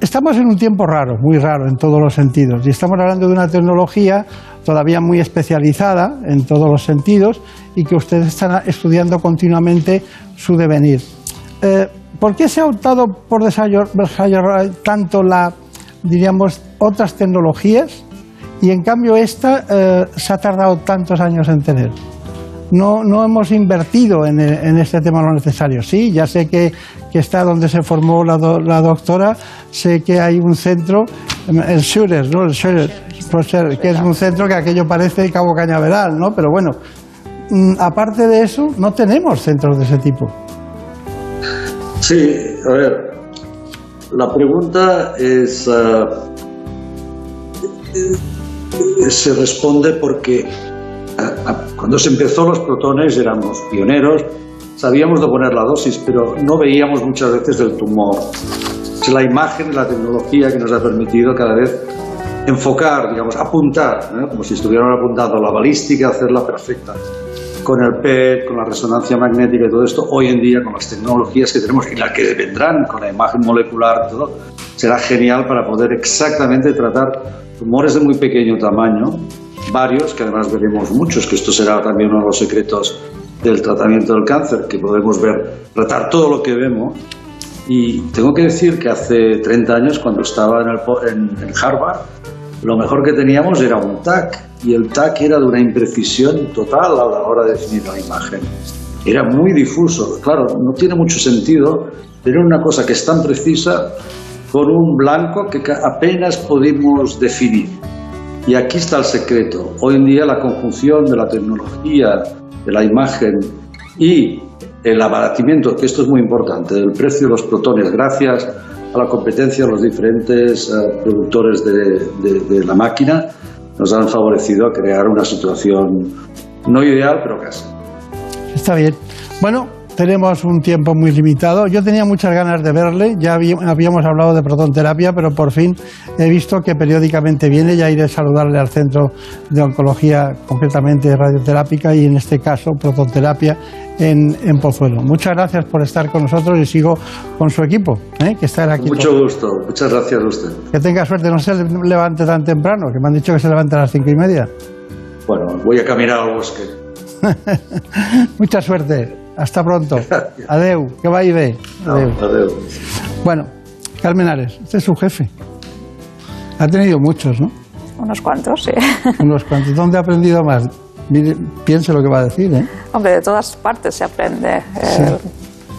estamos en un tiempo raro, muy raro en todos los sentidos, y estamos hablando de una tecnología todavía muy especializada en todos los sentidos y que ustedes están estudiando continuamente su devenir. Eh, ¿Por qué se ha optado por desarrollar tanto la, diríamos, otras tecnologías y en cambio esta eh, se ha tardado tantos años en tener? No, no hemos invertido en, en, este tema lo necesario. Sí, ya sé que, que está donde se formó la, do, la, doctora, sé que hay un centro, el Schurer, ¿no? El Schurer, que es un centro que aquello parece Cabo Cañaveral, ¿no? Pero bueno, mm, aparte de eso, no tenemos centros de ese tipo. Sí, a ver, la pregunta es, uh, se responde porque uh, uh, cuando se empezó los protones éramos pioneros, sabíamos de poner la dosis, pero no veíamos muchas veces el tumor. Es la imagen, la tecnología que nos ha permitido cada vez enfocar, digamos, apuntar, ¿eh? como si estuvieran apuntando la balística, hacerla perfecta. Con el PET, con la resonancia magnética y todo esto, hoy en día con las tecnologías que tenemos y las que vendrán con la imagen molecular todo, será genial para poder exactamente tratar tumores de muy pequeño tamaño, varios, que además veremos muchos, que esto será también uno de los secretos del tratamiento del cáncer, que podemos ver, tratar todo lo que vemos. Y tengo que decir que hace 30 años, cuando estaba en, el, en, en Harvard, lo mejor que teníamos era un TAC y el TAC era de una imprecisión total a la hora de definir la imagen. Era muy difuso. Claro, no tiene mucho sentido tener una cosa que es tan precisa con un blanco que apenas podemos definir. Y aquí está el secreto. Hoy en día la conjunción de la tecnología, de la imagen y el abaratimiento, que esto es muy importante, del precio de los protones, gracias a la competencia de los diferentes uh, productores de, de, de, la máquina, nos han favorecido a crear una situación no ideal, pero casi. Está bien. Bueno, tenemos un tiempo muy limitado. Yo tenía muchas ganas de verle, ya habíamos hablado de protonterapia, pero por fin he visto que periódicamente viene, ya iré a saludarle al centro de oncología, concretamente radioterápica y en este caso protonterapia en, en Pozuelo. Muchas gracias por estar con nosotros y sigo con su equipo, ¿eh? que está aquí. Mucho todo. gusto, muchas gracias a usted. Que tenga suerte, no se levante tan temprano, que me han dicho que se levante a las cinco y media. Bueno, voy a caminar al bosque. Mucha suerte. Hasta pronto. Adeu. Que va y ve. Adeu. Bueno, Carmen Ares, este es su jefe. Ha tenido muchos, ¿no? Unos cuantos, sí. Unos cuantos. ¿Dónde ha aprendido más? Mire, piense lo que va a decir, ¿eh? Hombre, de todas partes se aprende. eh,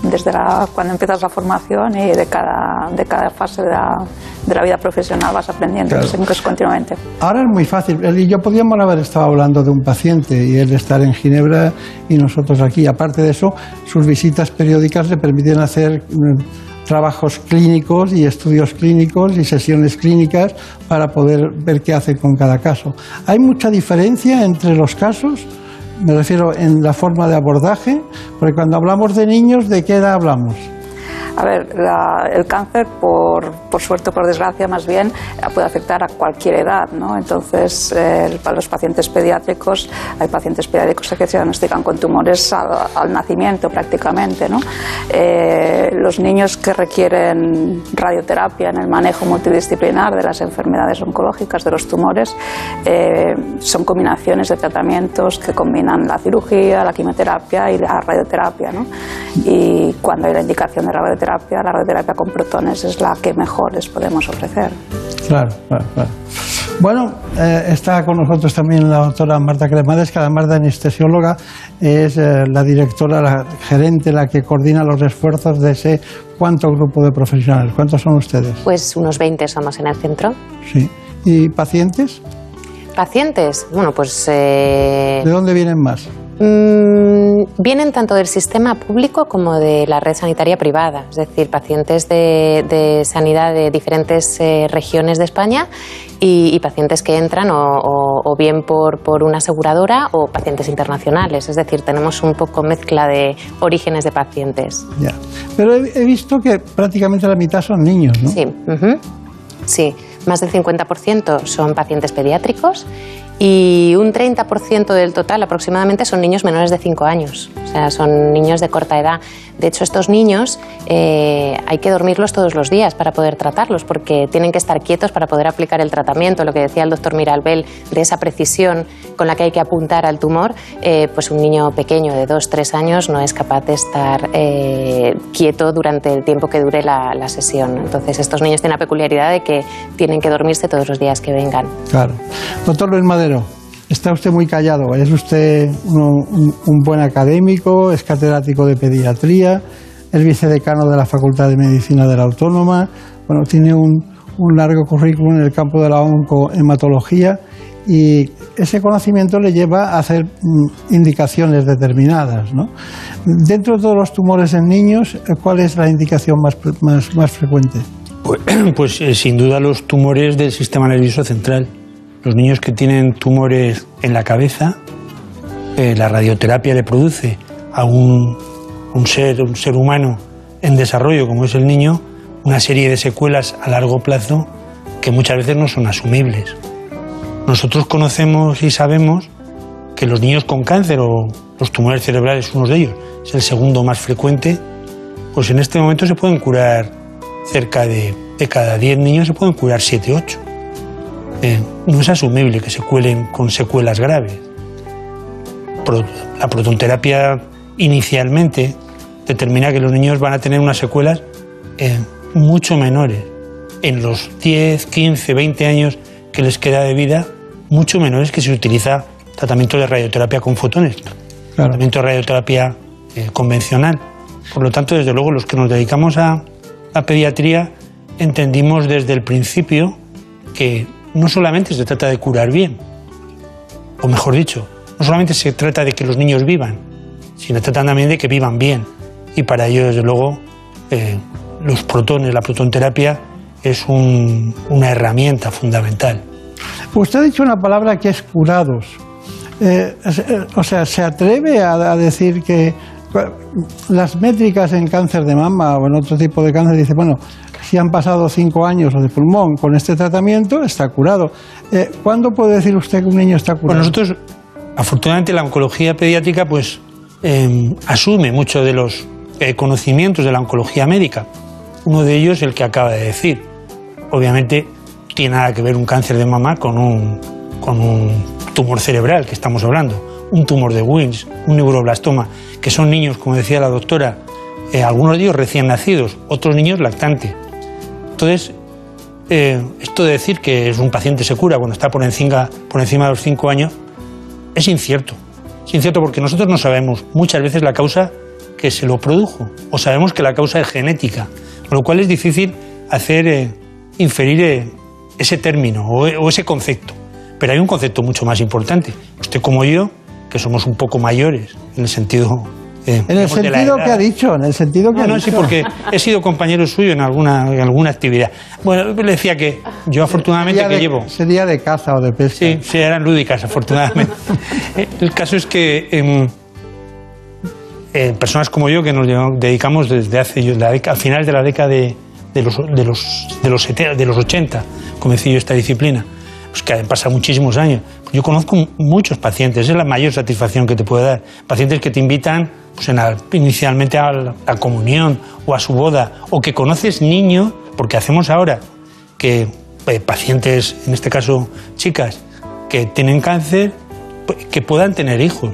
desde la, cuando empiezas la formación y de cada, de cada fase de la, de la vida profesional vas aprendiendo Claro. siempre, continuamente. Ahora es muy fácil. Él y yo podíamos haber estado hablando de un paciente y él estar en Ginebra y nosotros aquí. Aparte de eso, sus visitas periódicas le permiten hacer mm, trabajos clínicos y estudios clínicos y sesiones clínicas para poder ver qué hace con cada caso. ¿Hay mucha diferencia entre los casos? Me refiero en la forma de abordaje, porque cuando hablamos de niños, ¿de qué edad hablamos? A ver, la- el cáncer, por, por suerte o por desgracia más bien, puede afectar a cualquier edad, ¿no? Entonces, eh, para los pacientes pediátricos, hay pacientes pediátricos que se diagnostican con tumores al, al nacimiento prácticamente, ¿no? Eh, los niños que requieren radioterapia en el manejo multidisciplinar de las enfermedades oncológicas, de los tumores, eh, son combinaciones de tratamientos que combinan la cirugía, la quimioterapia y la radioterapia, ¿no? Y cuando hay la indicación de la radioterapia, la radioterapia con protones es la que mejor les podemos ofrecer. Claro, claro, claro. Bueno, eh, está con nosotros también la doctora Marta Cremades, que además de anestesióloga es eh, la directora, la gerente, la que coordina los esfuerzos de ese cuánto grupo de profesionales. ¿Cuántos son ustedes? Pues unos 20 somos en el centro. Sí. ¿Y pacientes? Pacientes, bueno, pues eh, ¿De dónde vienen más? Mm, vienen tanto del sistema público como de la red sanitaria privada, es decir, pacientes de, de sanidad de diferentes eh, regiones de España y, y pacientes que entran o, o- o bien por, por una aseguradora o pacientes internacionales, es decir, tenemos un poco mezcla de orígenes de pacientes. Ya. Pero he, he visto que prácticamente la mitad son niños, ¿no? Sí, sí, más del 50% son pacientes pediátricos y un 30% del total aproximadamente son niños menores de 5 años, o sea, son niños de corta edad. De hecho, estos niños eh, hay que dormirlos todos los días para poder tratarlos, porque tienen que estar quietos para poder aplicar el tratamiento, lo que decía el doctor Miralbel, de esa precisión con la que hay que apuntar al tumor, eh, pues un niño pequeño de 2-3 años no es capaz de estar eh, quieto durante el tiempo que dure la, la sesión. Entonces, estos niños tienen la peculiaridad de que tienen que dormirse todos los días que vengan. Claro. Doctor Luis Está usted muy callado. Es usted un, buen académico, es catedrático de pediatría, es vicedecano de la Facultad de Medicina de la Autónoma. Bueno, tiene un, largo currículum en el campo de la oncohematología y ese conocimiento le lleva a hacer mm, indicaciones determinadas. ¿no? Dentro de todos los tumores en niños, eh, ¿cuál es la indicación más, más, más frecuente? Pues, pues, eh, sin duda los tumores del sistema nervioso central. Los niños que tienen tumores en la cabeza, eh, la radioterapia le produce a un, ser, un ser humano en desarrollo como es el niño una serie de secuelas a largo plazo que muchas veces no son asumibles. Nosotros conocemos y sabemos que los niños con cáncer o los tumores cerebrales, uno de ellos, es el segundo más frecuente, pues en este momento se pueden curar cerca de, de cada 10 niños, se pueden curar 7, 8. Eh, no es asumible que se cuelen con secuelas graves. Pro- la protonterapia inicialmente determina que los niños van a tener unas secuelas eh, mucho menores. En los 10, 15, 20 años que les queda de vida, mucho menores que se utiliza tratamiento de radioterapia con fotones, tratamiento de radioterapia eh, convencional. Por lo tanto, desde luego, los que nos dedicamos a la pediatría entendimos desde el principio que no solamente se trata de curar bien, o mejor dicho, no solamente se trata de que los niños vivan, sino trata también de que vivan bien. Y para ello, desde luego, eh, los protones, la protonterapia, es un- una herramienta fundamental. Usted ha dicho una palabra que es curados. Eh, eh, o sea, ¿se atreve a, a decir que las métricas en cáncer de mama o en otro tipo de cáncer dice, bueno, si han pasado cinco años o de pulmón con este tratamiento, está curado. Eh, ¿Cuándo puede decir usted que un niño está curado? Bueno, nosotros, afortunadamente, la oncología pediátrica pues eh, asume mucho de los eh, conocimientos de la oncología médica. Uno de ellos, el que acaba de decir. Obviamente, tiene nada que ver un cáncer de mama con un, con un tumor cerebral que estamos hablando. un tumor de Wilms, un neuroblastoma, que son niños, como decía la doctora, eh, algunos de ellos recién nacidos, otros niños lactantes. Entonces, eh, esto de decir que es un paciente se cura cuando está por encima, por encima de los 5 años es incierto. Es incierto porque nosotros no sabemos muchas veces la causa que se lo produjo o sabemos que la causa es genética, con lo cual es difícil hacer eh, inferir eh, ese término o, o ese concepto. Pero hay un concepto mucho más importante. Usted como yo, que somos un poco mayores en el sentido eh, En el sentido que ha dicho, en el sentido que No, ha no, dicho. sí, porque he sido compañero suyo en alguna, en alguna actividad. Bueno, le decía que yo afortunadamente Sería que de- llevo... Sería de caza o de pesca. Sí, sí, eran lúdicas, afortunadamente. Eh, El caso es que em, eh, personas como yo, que nos dedicamos desde hace, la década, a finales de la década de, de los, de, los, de, los, de los 80, comencé yo esta disciplina, pues que han pasado muchísimos años. Yo conozco muchos pacientes, es la mayor satisfacción que te puede dar. Pacientes que te invitan pues, en inicialmente a la, comunión o a su boda, o que conoces niños, porque hacemos ahora que eh, pacientes, en este caso chicas, que tienen cáncer, pues, que puedan tener hijos.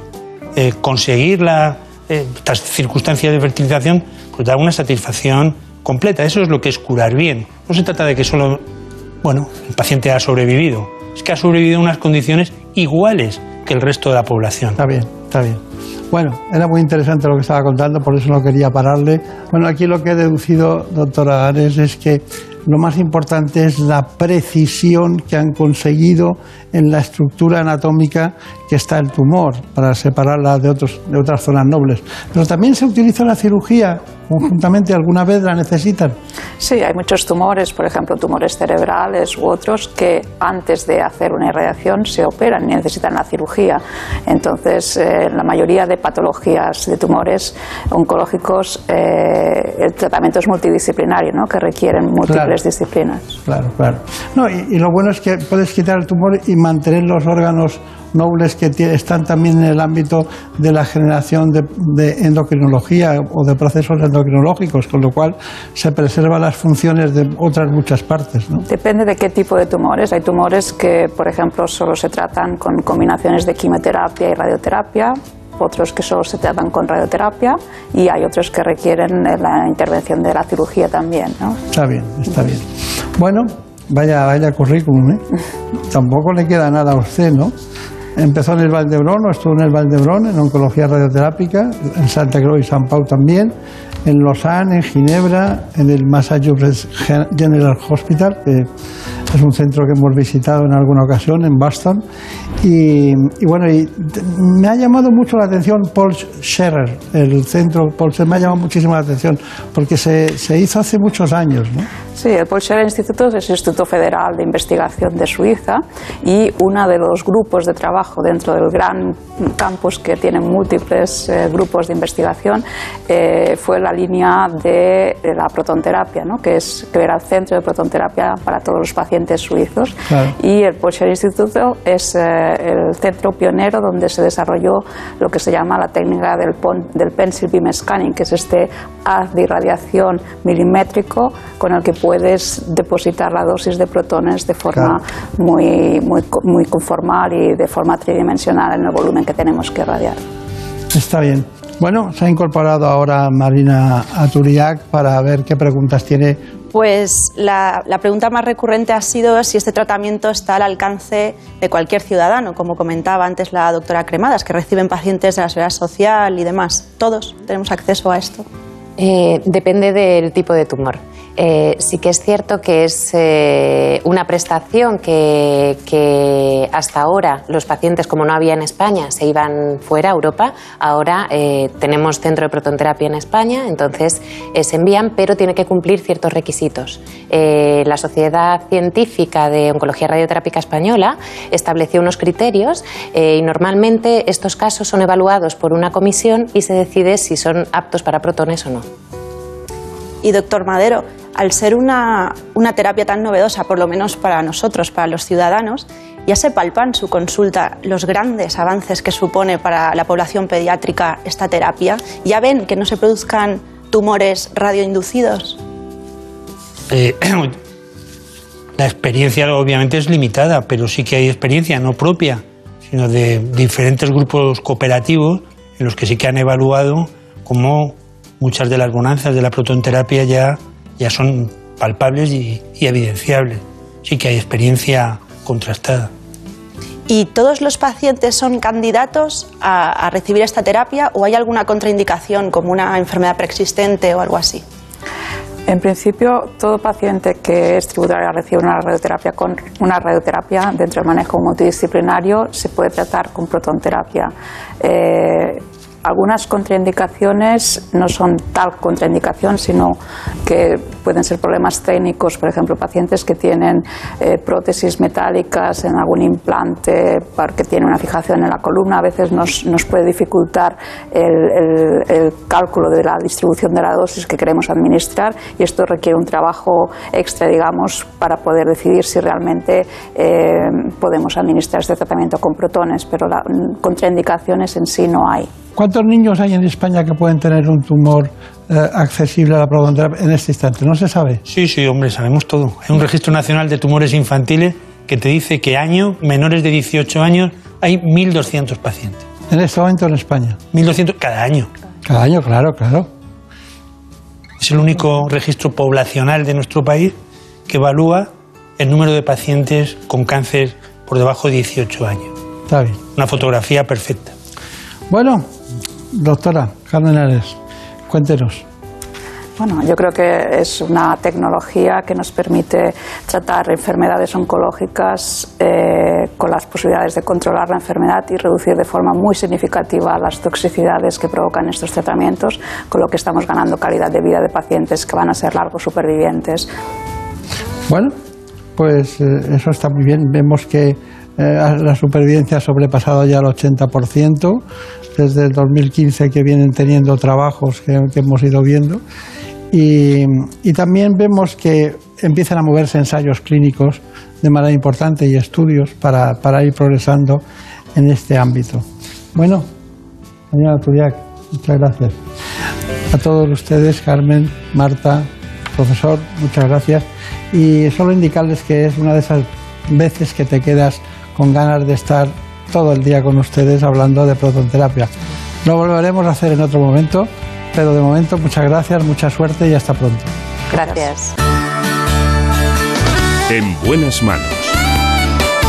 Eh, conseguir la, eh, circunstancias de fertilización pues da una satisfacción completa. Eso es lo que es curar bien. No se trata de que solo, bueno, el paciente ha sobrevivido. Es que ha sobrevivido en unas condiciones iguales que el resto de la población. Está bien, está bien. Bueno, era muy interesante lo que estaba contando, por eso no quería pararle. Bueno, aquí lo que he deducido, doctora Ares, es que lo más importante es la precisión que han conseguido en la estructura anatómica que está el tumor, para separarla de, otros, de otras zonas nobles. Pero también se utiliza la cirugía conjuntamente, alguna vez la necesitan. Sí, hay muchos tumores, por ejemplo, tumores cerebrales u otros que antes de hacer una irradiación se operan y necesitan la cirugía. Entonces, eh, la mayoría de patologías de tumores oncológicos, eh, el tratamiento es multidisciplinario, ¿no? que requieren múltiples Claro. disciplinas. Claro, claro. No, y, y lo bueno es que puedes quitar el tumor y mantener los órganos nobles que están también en el ámbito de la generación de, de endocrinología o de procesos endocrinológicos, con lo cual se preservan las funciones de otras muchas partes. ¿no? Depende de qué tipo de tumores. Hay tumores que, por ejemplo, solo se tratan con combinaciones de quimioterapia y radioterapia, otros que solo se tratan con radioterapia y hay otros que requieren eh, la intervención de la cirugía también. ¿no? Está bien, está bien. Bueno, vaya, vaya currículum, ¿eh? Tampoco le queda nada a usted, ¿no? Empezó en el Valdebrón, o estuvo en el Valdebrón, en oncología radioterápica, en Santa Cruz y San Pau también, en Lausanne, en Ginebra, en el Massachusetts Gen- General Hospital, es un centro que hemos visitado en alguna ocasión, en Boston. Y, y bueno, y me ha llamado mucho la atención Paul Scherer, el centro Paul Scherer, me ha llamado muchísimo la atención, porque se, se hizo hace muchos años, ¿no? Sí, el Paul Scherrer Instituto es el Instituto Federal de Investigación de Suiza y uno de los grupos de trabajo dentro del gran campus que tiene múltiples eh, grupos de investigación eh, fue la línea de, de la protonterapia, ¿no? que, es, que era el centro de protonterapia para todos los pacientes suizos. Claro. Y el Scherrer Instituto es eh, el centro pionero donde se desarrolló lo que se llama la técnica del, del pencil beam scanning, que es este haz de irradiación milimétrico con el que puedes depositar la dosis de protones de forma muy, muy, co- muy conformal y de forma tridimensional en el volumen que tenemos que irradiar. Está bien. Bueno, se ha incorporado ahora Marina Aturiac para ver qué preguntas tiene. Pues la, pregunta más recurrente ha sido si este tratamiento está al alcance de cualquier ciudadano, como comentaba antes la doctora Cremadas, que reciben pacientes de la seguridad social y demás. Todos tenemos acceso a esto. Eh, depende del tipo de tumor. Eh, sí que es cierto que es eh, una prestación que, hasta ahora los pacientes, como no había en España, se iban fuera a Europa. Ahora eh, tenemos centro de protonterapia en España, entonces se envían, pero tiene que cumplir ciertos requisitos. La Sociedad Científica de Oncología Radioterápica Española estableció unos criterios y normalmente estos casos son evaluados por una comisión y se decide si son aptos para protones o no. Y doctor Madero, al ser una, una terapia tan novedosa, por lo menos para nosotros, para los ciudadanos, ya se palpan su consulta los grandes avances que supone para la población pediátrica esta terapia. Ya ven que no se produzcan tumores radioinducidos. Eh, la experiencia obviamente es limitada, pero sí que hay experiencia no propia, sino de diferentes grupos cooperativos en los que sí que han evaluado cómo muchas de las bonanzas de la protonterapia ya, ya son palpables y, y evidenciables. Sí que hay experiencia contrastada. ¿Y todos los pacientes son candidatos a, a recibir esta terapia o hay alguna contraindicación como una enfermedad preexistente o algo así? En principio, todo paciente que es tributario recibe una radioterapia con una radioterapia dentro del manejo multidisciplinario se puede tratar con protonterapia. Eh, algunas contraindicaciones no son tal contraindicación, sino que pueden ser problemas técnicos, por ejemplo, pacientes que tienen eh, prótesis metálicas en algún implante porque tiene una fijación en la columna, a veces nos, nos puede dificultar el, cálculo de la distribución de la dosis que queremos administrar y esto requiere un trabajo extra, digamos, para poder decidir si realmente eh, podemos administrar este tratamiento con protones, pero la, contraindicaciones en sí no hay. ¿Cuántos niños hay en España que pueden tener un tumor eh, accesible a la protonterapia en este instante? ¿No se sabe? Sí, sí, hombre, sabemos todo. Hay un registro nacional de tumores infantiles que te dice que año, menores de 18 años, hay 1.200 pacientes. ¿En este momento en España? 1.200 cada año. Cada año, claro, claro. Es el único registro poblacional de nuestro país que evalúa el número de pacientes con cáncer por debajo de 18 años. Está bien. Una fotografía perfecta. Bueno, doctora Carmen Ares, cuéntenos. Bueno, yo creo que es una tecnología que nos permite tratar enfermedades oncológicas eh, con las posibilidades de controlar la enfermedad y reducir de forma muy significativa las toxicidades que provocan estos tratamientos, con lo que estamos ganando calidad de vida de pacientes que van a ser largos supervivientes. Bueno, pues eh, eso está muy bien. Vemos que eh, la supervivencia ha sobrepasado ya el 80% desde el 2015 que vienen teniendo trabajos que, hemos ido viendo. Y, y, también vemos que empiezan a moverse ensayos clínicos de manera importante y estudios para, para ir progresando en este ámbito. Bueno, señora Turiac, muchas gracias. A todos ustedes, Carmen, Marta, profesor, muchas gracias. Y solo indicarles que es una de esas veces que te quedas con ganas de estar todo el día con ustedes hablando de prototerapia. Lo volveremos a hacer en otro momento, pero de momento muchas gracias, mucha suerte y hasta pronto. Gracias. En buenas manos.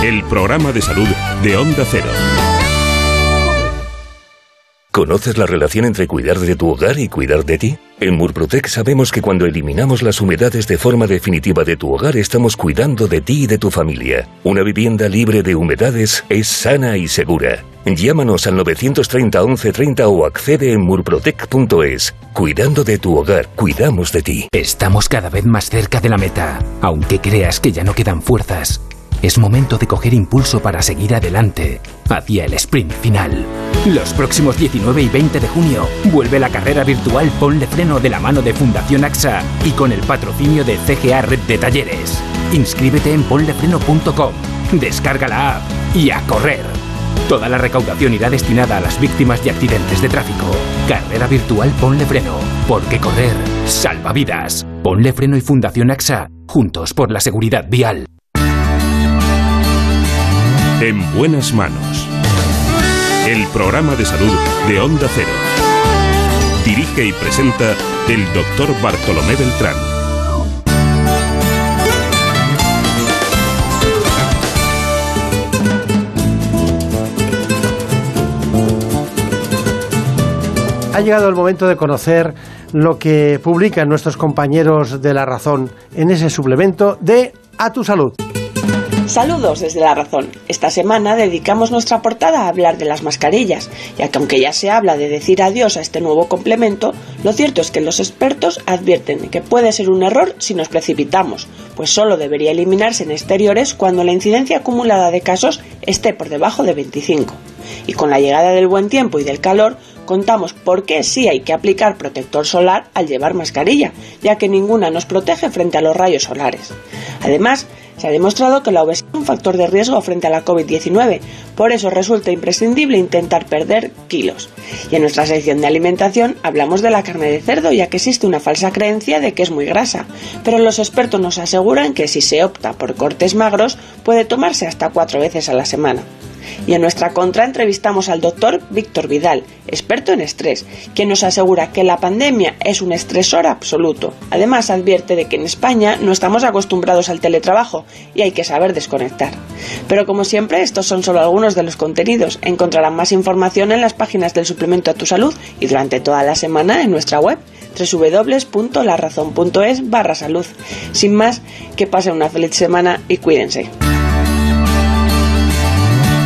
El programa de salud de Onda Cero. ¿Conoces la relación entre cuidar de tu hogar y cuidar de ti? En Murprotec sabemos que cuando eliminamos las humedades de forma definitiva de tu hogar estamos cuidando de ti y de tu familia. Una vivienda libre de humedades es sana y segura. Llámanos al 930 1130 o accede en murprotec.es. Cuidando de tu hogar, cuidamos de ti. Estamos cada vez más cerca de la meta, aunque creas que ya no quedan fuerzas. Es momento de coger impulso para seguir adelante hacia el sprint final. Los próximos 19 y 20 de junio vuelve la carrera virtual Ponle Freno de la mano de Fundación AXA y con el patrocinio de CGA Red de Talleres. Inscríbete en ponlefreno.com, descarga la app y a correr. Toda la recaudación irá destinada a las víctimas de accidentes de tráfico. Carrera virtual Ponle Freno, porque correr salva vidas. Ponle Freno y Fundación AXA, juntos por la seguridad vial. En buenas manos. El programa de salud de Onda Cero. Dirige y presenta el doctor Bartolomé Beltrán. Ha llegado el momento de conocer lo que publican nuestros compañeros de La Razón en ese suplemento de A tu Salud. Saludos desde La Razón. Esta semana dedicamos nuestra portada a hablar de las mascarillas, ya que aunque ya se habla de decir adiós a este nuevo complemento, lo cierto es que los expertos advierten que puede ser un error si nos precipitamos, pues solo debería eliminarse en exteriores cuando la incidencia acumulada de casos esté por debajo de 25. Y con la llegada del buen tiempo y del calor, contamos por qué sí hay que aplicar protector solar al llevar mascarilla, ya que ninguna nos protege frente a los rayos solares. Además, se ha demostrado que la obesidad es un factor de riesgo frente a la COVID-19, por eso resulta imprescindible intentar perder kilos. Y en nuestra sección de alimentación hablamos de la carne de cerdo, ya que existe una falsa creencia de que es muy grasa, pero los expertos nos aseguran que si se opta por cortes magros puede tomarse hasta cuatro veces a la semana. Y en nuestra contra entrevistamos al doctor Víctor Vidal, experto en estrés, quien nos asegura que la pandemia es un estresor absoluto. Además advierte de que en España no estamos acostumbrados al teletrabajo y hay que saber desconectar. Pero como siempre, estos son solo algunos de los contenidos. Encontrarán más información en las páginas del suplemento a tu salud y durante toda la semana en nuestra web www.larazón.es barra salud. Sin más, que pasen una feliz semana y cuídense.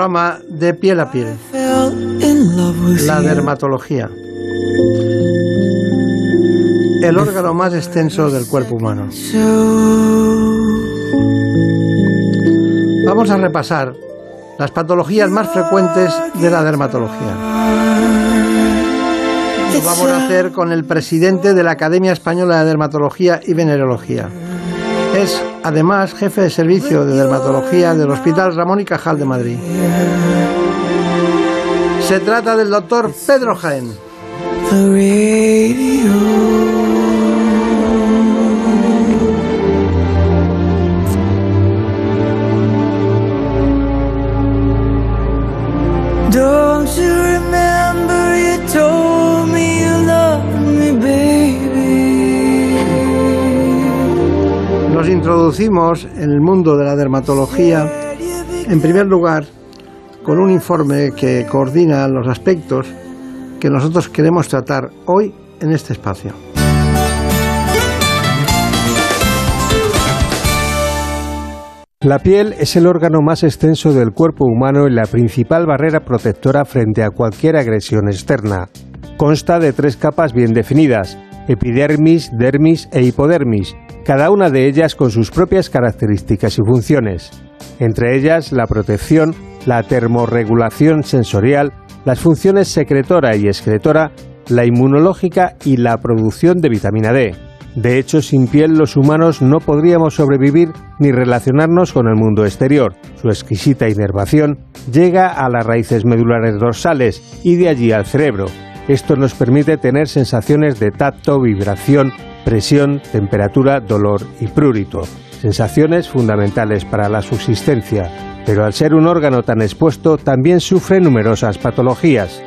Programa de piel a piel. La dermatología. El órgano más extenso del cuerpo humano. Vamos a repasar las patologías más frecuentes de la dermatología. Lo vamos a hacer con el presidente de la Academia Española de Dermatología y Venerología. Es además jefe de servicio de dermatología del Hospital Ramón y Cajal de Madrid. Se trata del doctor Pedro Jaén. Introducimos en el mundo de la dermatología, en primer lugar, con un informe que coordina los aspectos que nosotros queremos tratar hoy en este espacio. La piel es el órgano más extenso del cuerpo humano y la principal barrera protectora frente a cualquier agresión externa. Consta de tres capas bien definidas, epidermis, dermis e hipodermis, cada una de ellas con sus propias características y funciones. Entre ellas la protección, la termorregulación sensorial, las funciones secretora y excretora, la inmunológica y la producción de vitamina D. De hecho, sin piel los humanos no podríamos sobrevivir ni relacionarnos con el mundo exterior. Su exquisita inervación llega a las raíces medulares dorsales y de allí al cerebro. Esto nos permite tener sensaciones de tacto, vibración, presión, temperatura, dolor y prurito. Sensaciones fundamentales para la subsistencia. Pero al ser un órgano tan expuesto, también sufre numerosas patologías.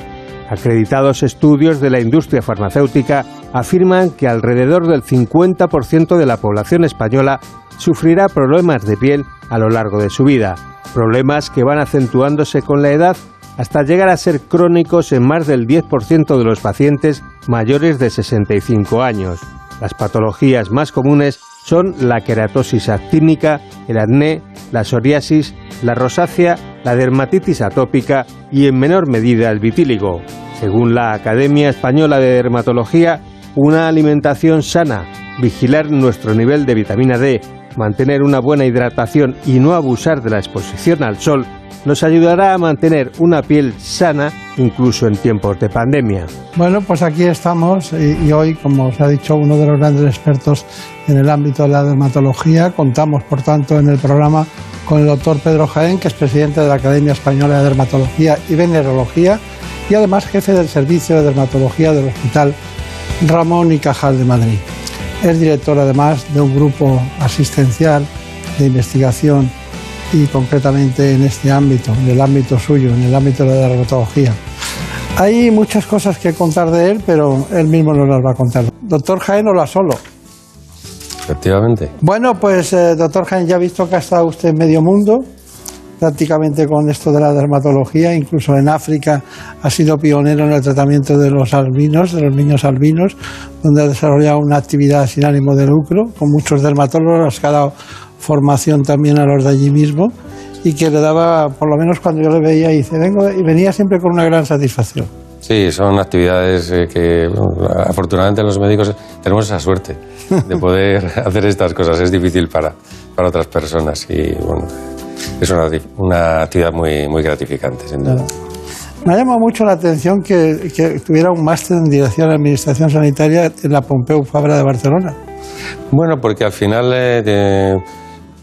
Acreditados estudios de la industria farmacéutica afirman que alrededor del 50% de la población española sufrirá problemas de piel a lo largo de su vida, problemas que van acentuándose con la edad hasta llegar a ser crónicos en más del 10% de los pacientes mayores de 65 años. Las patologías más comunes son la queratosis actínica, el acné, la psoriasis, la rosácea, la dermatitis atópica y en menor medida el vitíligo. Según la Academia Española de Dermatología, una alimentación sana, vigilar nuestro nivel de vitamina D, mantener una buena hidratación y no abusar de la exposición al sol nos ayudará a mantener una piel sana incluso en tiempos de pandemia. Bueno, pues aquí estamos y, hoy, como os ha dicho uno de los grandes expertos en el ámbito de la dermatología, contamos, por tanto, en el programa con el doctor Pedro Jaén, que es presidente de la Academia Española de Dermatología y Venerología y además jefe del Servicio de Dermatología del Hospital Ramón y Cajal de Madrid. Es director además de un grupo asistencial de investigación y concretamente en este ámbito, en el ámbito suyo, en el ámbito de la dermatología. Hay muchas cosas que contar de él, pero él mismo nos las va a contar. Doctor Jaén, hola solo. Efectivamente. Bueno, pues eh, doctor Jaén, ya ha visto que ha estado usted en medio mundo, prácticamente con esto de la dermatología, incluso en África ha sido pionero en el tratamiento de los albinos, de los niños albinos, donde ha desarrollado una actividad sin ánimo de lucro, con muchos dermatólogos que ha dado formación también a los de allí mismo y que le daba, por lo menos cuando yo le veía, y, dice, vengo, y venía siempre con una gran satisfacción. Sí, son actividades eh, que bueno, afortunadamente los médicos tenemos esa suerte de poder hacer estas cosas. Es difícil para, para otras personas y bueno, es una, una actividad muy, muy gratificante, sin duda. Me ha llamado mucho la atención que, que tuviera un máster en Dirección de Administración Sanitaria en la Pompeu Fabra de Barcelona. Bueno, porque al final eh, de-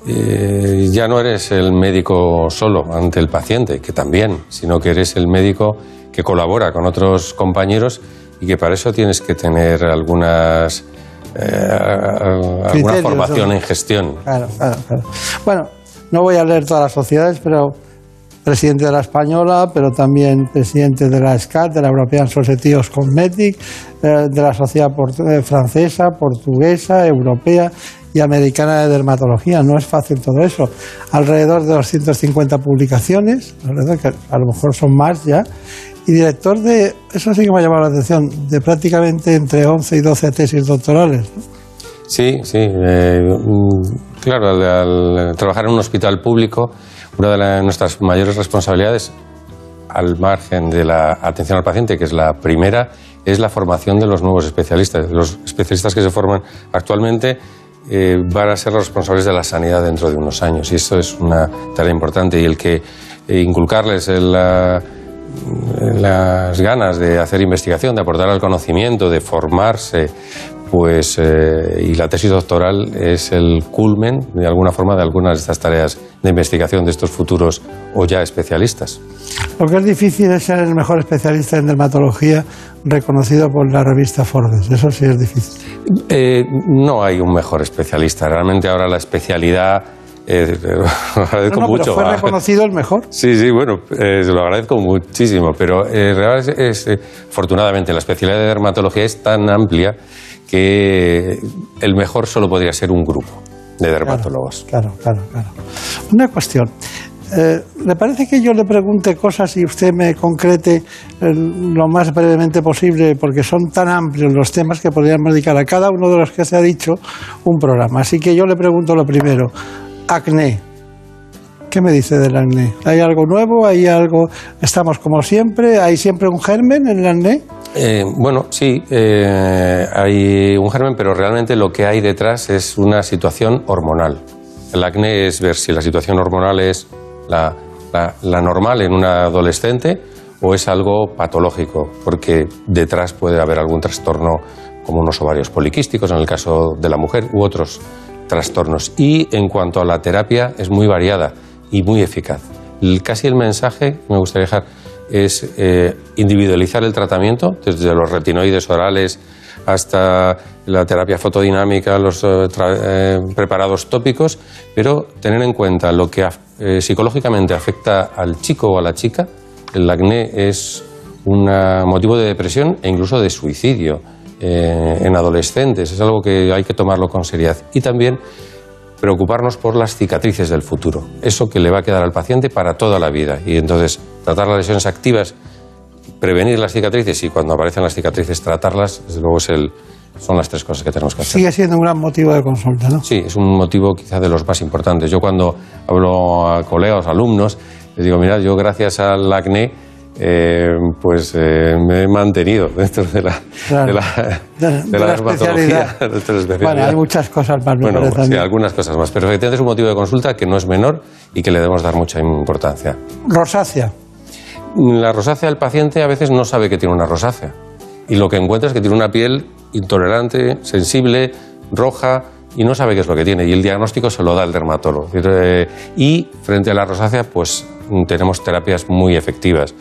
eh, ya no eres el médico solo ante el paciente, que también, sino que eres el médico que colabora con otros compañeros y que para eso tienes que tener algunas eh, alguna formación ¿no? en gestión. Claro, claro, claro. Bueno, no voy a leer todas las sociedades, pero presidente de la Española, pero también presidente de la SCAT, de la European Society of Cosmetics, eh, de la Sociedad Portu- eh, Francesa, Portuguesa, Europea y Americana de Dermatología. No es fácil todo eso. Alrededor de 250 publicaciones, alrededor que a lo mejor son más ya, y director de, eso sí que me ha llamado la atención, de prácticamente entre 11 y 12 tesis doctorales. Sí, sí. eh, mm, claro, al, al trabajar en un hospital público, una de nuestras mayores responsabilidades, al margen de la atención al paciente, que es la primera, es la formación de los nuevos especialistas. Los especialistas que se forman actualmente eh, van a ser los responsables de la sanidad dentro de unos años y esto es una tarea importante y el que eh, inculcarles el, la- las ganas de hacer investigación, de aportar al conocimiento, de formarse, pues eh, y la tesis doctoral es el culmen de alguna forma de algunas de estas tareas de investigación de estos futuros o ya especialistas. Lo que es difícil ser el mejor especialista en dermatología reconocido por la revista Forbes. Eso sí es difícil. Eh, no hay un mejor especialista. Realmente ahora la especialidad eh, lo agradezco No, no, mucho. pero fue reconocido el mejor. Sí, sí, bueno, eh, se lo agradezco muchísimo, pero eh, afortunadamente la especialidad de dermatología es tan amplia que el mejor solo podría ser un grupo de dermatólogos. Claro, claro, claro. Una cuestión. Eh, ¿Le parece que yo le pregunte cosas y usted me concrete eh, lo más brevemente posible? Porque son tan amplios los temas que podríamos dedicar a cada uno de los que se ha dicho un programa. Así que yo le pregunto lo primero. Acné. ¿Qué me dice del acné? ¿Hay algo nuevo? ¿Hay algo? ¿Estamos como siempre? ¿Hay siempre un germen en el acné? Eh, bueno, sí, eh, hay un germen, pero realmente lo que hay detrás es una situación hormonal. El acné es ver si la situación hormonal es la, normal en una adolescente o es algo patológico, porque detrás puede haber algún trastorno como unos ovarios poliquísticos en el caso de la mujer u otros trastornos. Y en cuanto a la terapia es muy variada y muy eficaz. Casi el mensaje que me gustaría dejar es eh, individualizar el tratamiento, desde los retinoides orales hasta la terapia fotodinámica, los eh, eh, preparados tópicos, pero tener en cuenta lo que eh, psicológicamente afecta al chico o a la chica. El acné es un motivo de depresión e incluso de suicidio eh, en adolescentes. Es algo que hay que tomarlo con seriedad. Y también preocuparnos por las cicatrices del futuro, eso que le va a quedar al paciente para toda la vida. Y entonces tratar las lesiones activas, prevenir las cicatrices y cuando aparecen las cicatrices tratarlas, desde luego es el- son las tres cosas que tenemos que hacer. Sigue siendo un gran motivo de consulta, ¿no? Sí, es un motivo quizá de los más importantes. Yo cuando hablo a colegas, alumnos, les digo, mira, yo gracias al acné, eh, pues eh, me he mantenido dentro de la, Claro. de la, De- la la especialidad. Bueno, hay muchas cosas más, Bueno, sí, mí. algunas cosas más, pero efectivamente es un motivo de consulta que no es menor y que le debemos dar mucha importancia. Rosácea. La rosácea del paciente a veces no sabe que tiene una rosácea y lo que encuentra es que tiene una piel intolerante, sensible, roja y no sabe qué es lo que tiene y el diagnóstico se lo da el dermatólogo. Y frente a la rosácea pues mm, tenemos terapias muy efectivas.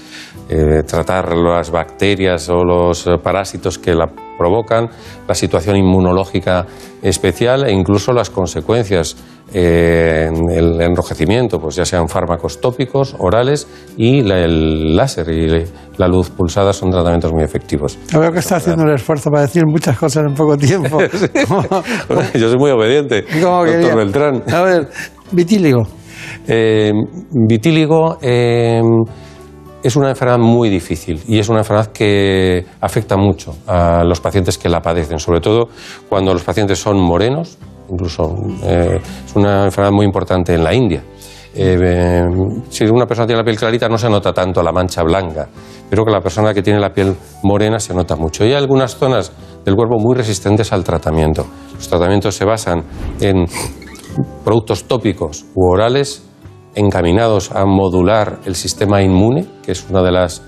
Eh, tratar las bacterias o los eh, parásitos que la provocan, la situación inmunológica especial e incluso las consecuencias eh, el enrojecimiento, pues ya sean fármacos tópicos, orales y la- el láser y la luz pulsada son tratamientos muy efectivos. Yo veo que está haciendo un esfuerzo para decir muchas cosas en poco tiempo. Yo soy muy obediente, ¿Cómo doctor? Beltrán. A ver, vitíligo. Eh, vitíligo eh, es una enfermedad muy difícil y es una enfermedad que afecta mucho a los pacientes que la padecen, sobre todo cuando los pacientes son morenos, incluso eh, es una enfermedad muy importante en la India. Eh, eh, si una persona tiene la piel clarita no se nota tanto la mancha blanca, pero que la persona que tiene la piel morena se nota mucho. Y hay algunas zonas del cuerpo muy resistentes al tratamiento. Los tratamientos se basan en productos tópicos u orales encaminados a modular el sistema inmune, que es una de las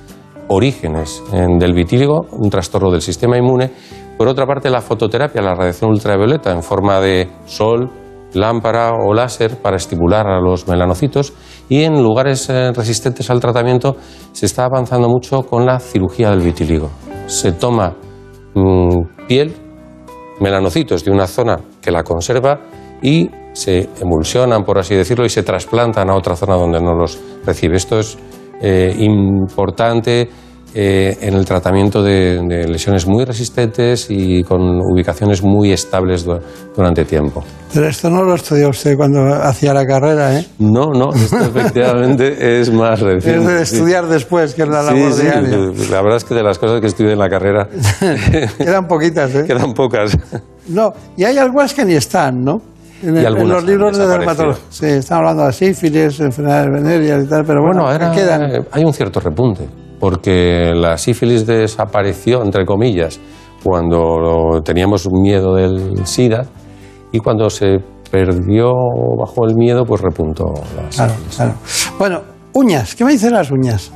orígenes en- del vitíligo, un trastorno del sistema inmune. Por otra parte, la fototerapia, la radiación ultravioleta en forma de sol, lámpara o láser para estimular a los melanocitos y en lugares eh, resistentes al tratamiento se está avanzando mucho con la cirugía del vitíligo. Se toma mm, piel, melanocitos de una zona que la conserva y se emulsionan, por así decirlo, y se trasplantan a otra zona donde no los recibe. Esto es eh, importante eh, en el tratamiento de, de lesiones muy resistentes y con ubicaciones muy estables du- durante tiempo. Pero esto no lo estudió usted cuando hacía la carrera, ¿eh? No, no, esto efectivamente es más reciente. Es de sí. estudiar después, que es la Sí, labor sí, diaria. la verdad es que de las cosas que estudié en la carrera Quedan poquitas, ¿eh? quedan pocas. No, y hay algunas que ni están, ¿no? En, Y los libros de dermatología. Sí, están hablando de sífilis, enfermedades venéreas y tal, pero bueno, Bueno, quedan. hay un cierto repunte, porque la sífilis desapareció, entre comillas, cuando teníamos miedo del SIDA y cuando se perdió bajo el miedo, pues repuntó la Claro, sífilis. claro. Bueno, uñas, ¿qué me dicen las uñas?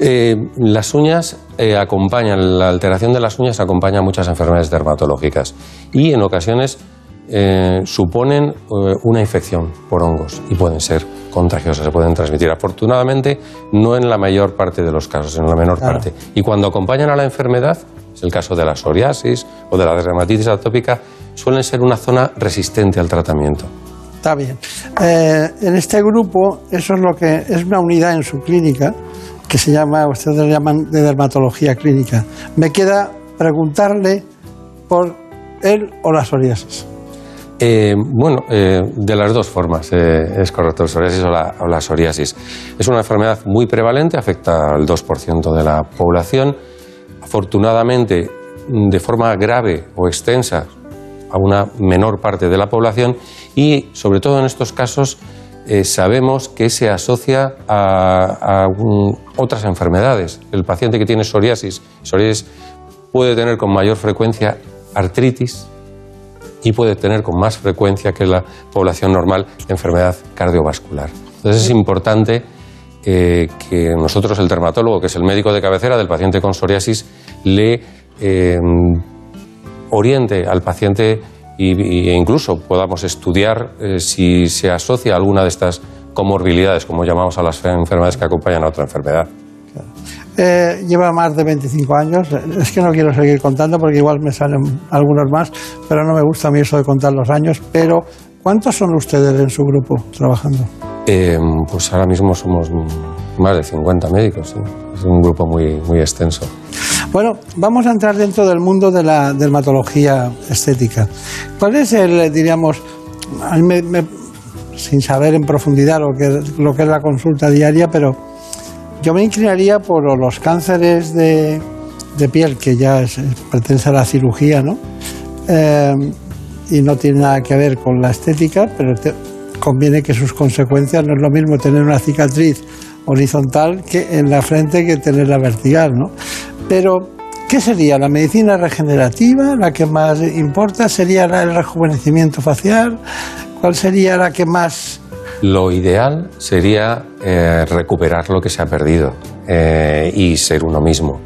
Eh, las uñas eh, acompañan, la alteración de las uñas acompaña a muchas enfermedades dermatológicas y en ocasiones eh, suponen eh, una infección por hongos y pueden ser contagiosas, se pueden transmitir. Afortunadamente, no en la mayor parte de los casos, en la menor Claro. parte. Y cuando acompañan a la enfermedad, es el caso de la psoriasis o de la dermatitis atópica, suelen ser una zona resistente al tratamiento. Está bien. Eh, en este grupo, eso es lo que es una unidad en su clínica que se llama, ustedes le llaman de dermatología clínica. Me queda preguntarle por él o la psoriasis. Eh, bueno, eh, de las dos formas eh, es correcto, el psoriasis o la, psoriasis. Es una enfermedad muy prevalente, afecta al 2% de la población. Afortunadamente, de forma grave o extensa, a una menor parte de la población y, sobre todo en estos casos, eh, sabemos que se asocia a, otras enfermedades. El paciente que tiene psoriasis, psoriasis puede tener con mayor frecuencia artritis, y puede tener con más frecuencia que la población normal enfermedad cardiovascular. Entonces es importante eh, que nosotros, el dermatólogo, que es el médico de cabecera del paciente con psoriasis, le eh, oriente al paciente e incluso podamos estudiar eh, si se asocia a alguna de estas comorbilidades, como llamamos a las enfermedades que acompañan a otra enfermedad. Eh, lleva más de 25 años. Es que no quiero seguir contando porque igual me salen algunos más, pero no me gusta a mí eso de contar los años. Pero, ¿cuántos son ustedes en su grupo trabajando? Eh, pues ahora mismo somos más de 50 médicos, sí. es un grupo muy, muy extenso. Bueno, vamos a entrar dentro del mundo de la dermatología estética. ¿Cuál es el, diríamos, me- me- sin saber en profundidad lo que, lo que es la consulta diaria, pero yo me inclinaría por los cánceres de, piel, que ya es- pertenece a la cirugía, ¿no? Eh, y no tiene nada que ver con la estética, pero conviene que sus consecuencias no es lo mismo tener una cicatriz horizontal que en la frente que tenerla vertical, ¿no? Pero, ¿qué sería? ¿La medicina regenerativa? ¿La que más importa? ¿Sería el rejuvenecimiento facial? ¿Cuál sería la que más... Lo ideal sería eh, recuperar lo que se ha perdido eh, y ser uno mismo.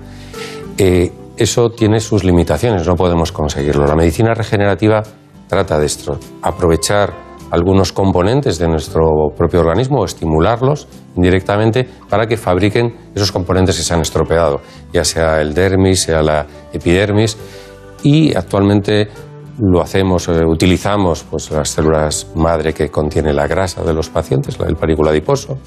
Eh, eso tiene sus limitaciones, no podemos conseguirlo. La medicina regenerativa trata de esto, aprovechar algunos componentes de nuestro propio organismo o estimularlos indirectamente para que fabriquen esos componentes que se han estropeado, ya sea el dermis, sea la epidermis, y actualmente lo hacemos, eh, utilizamos pues, las células madre que contiene la grasa de los pacientes, la del parículo adiposo,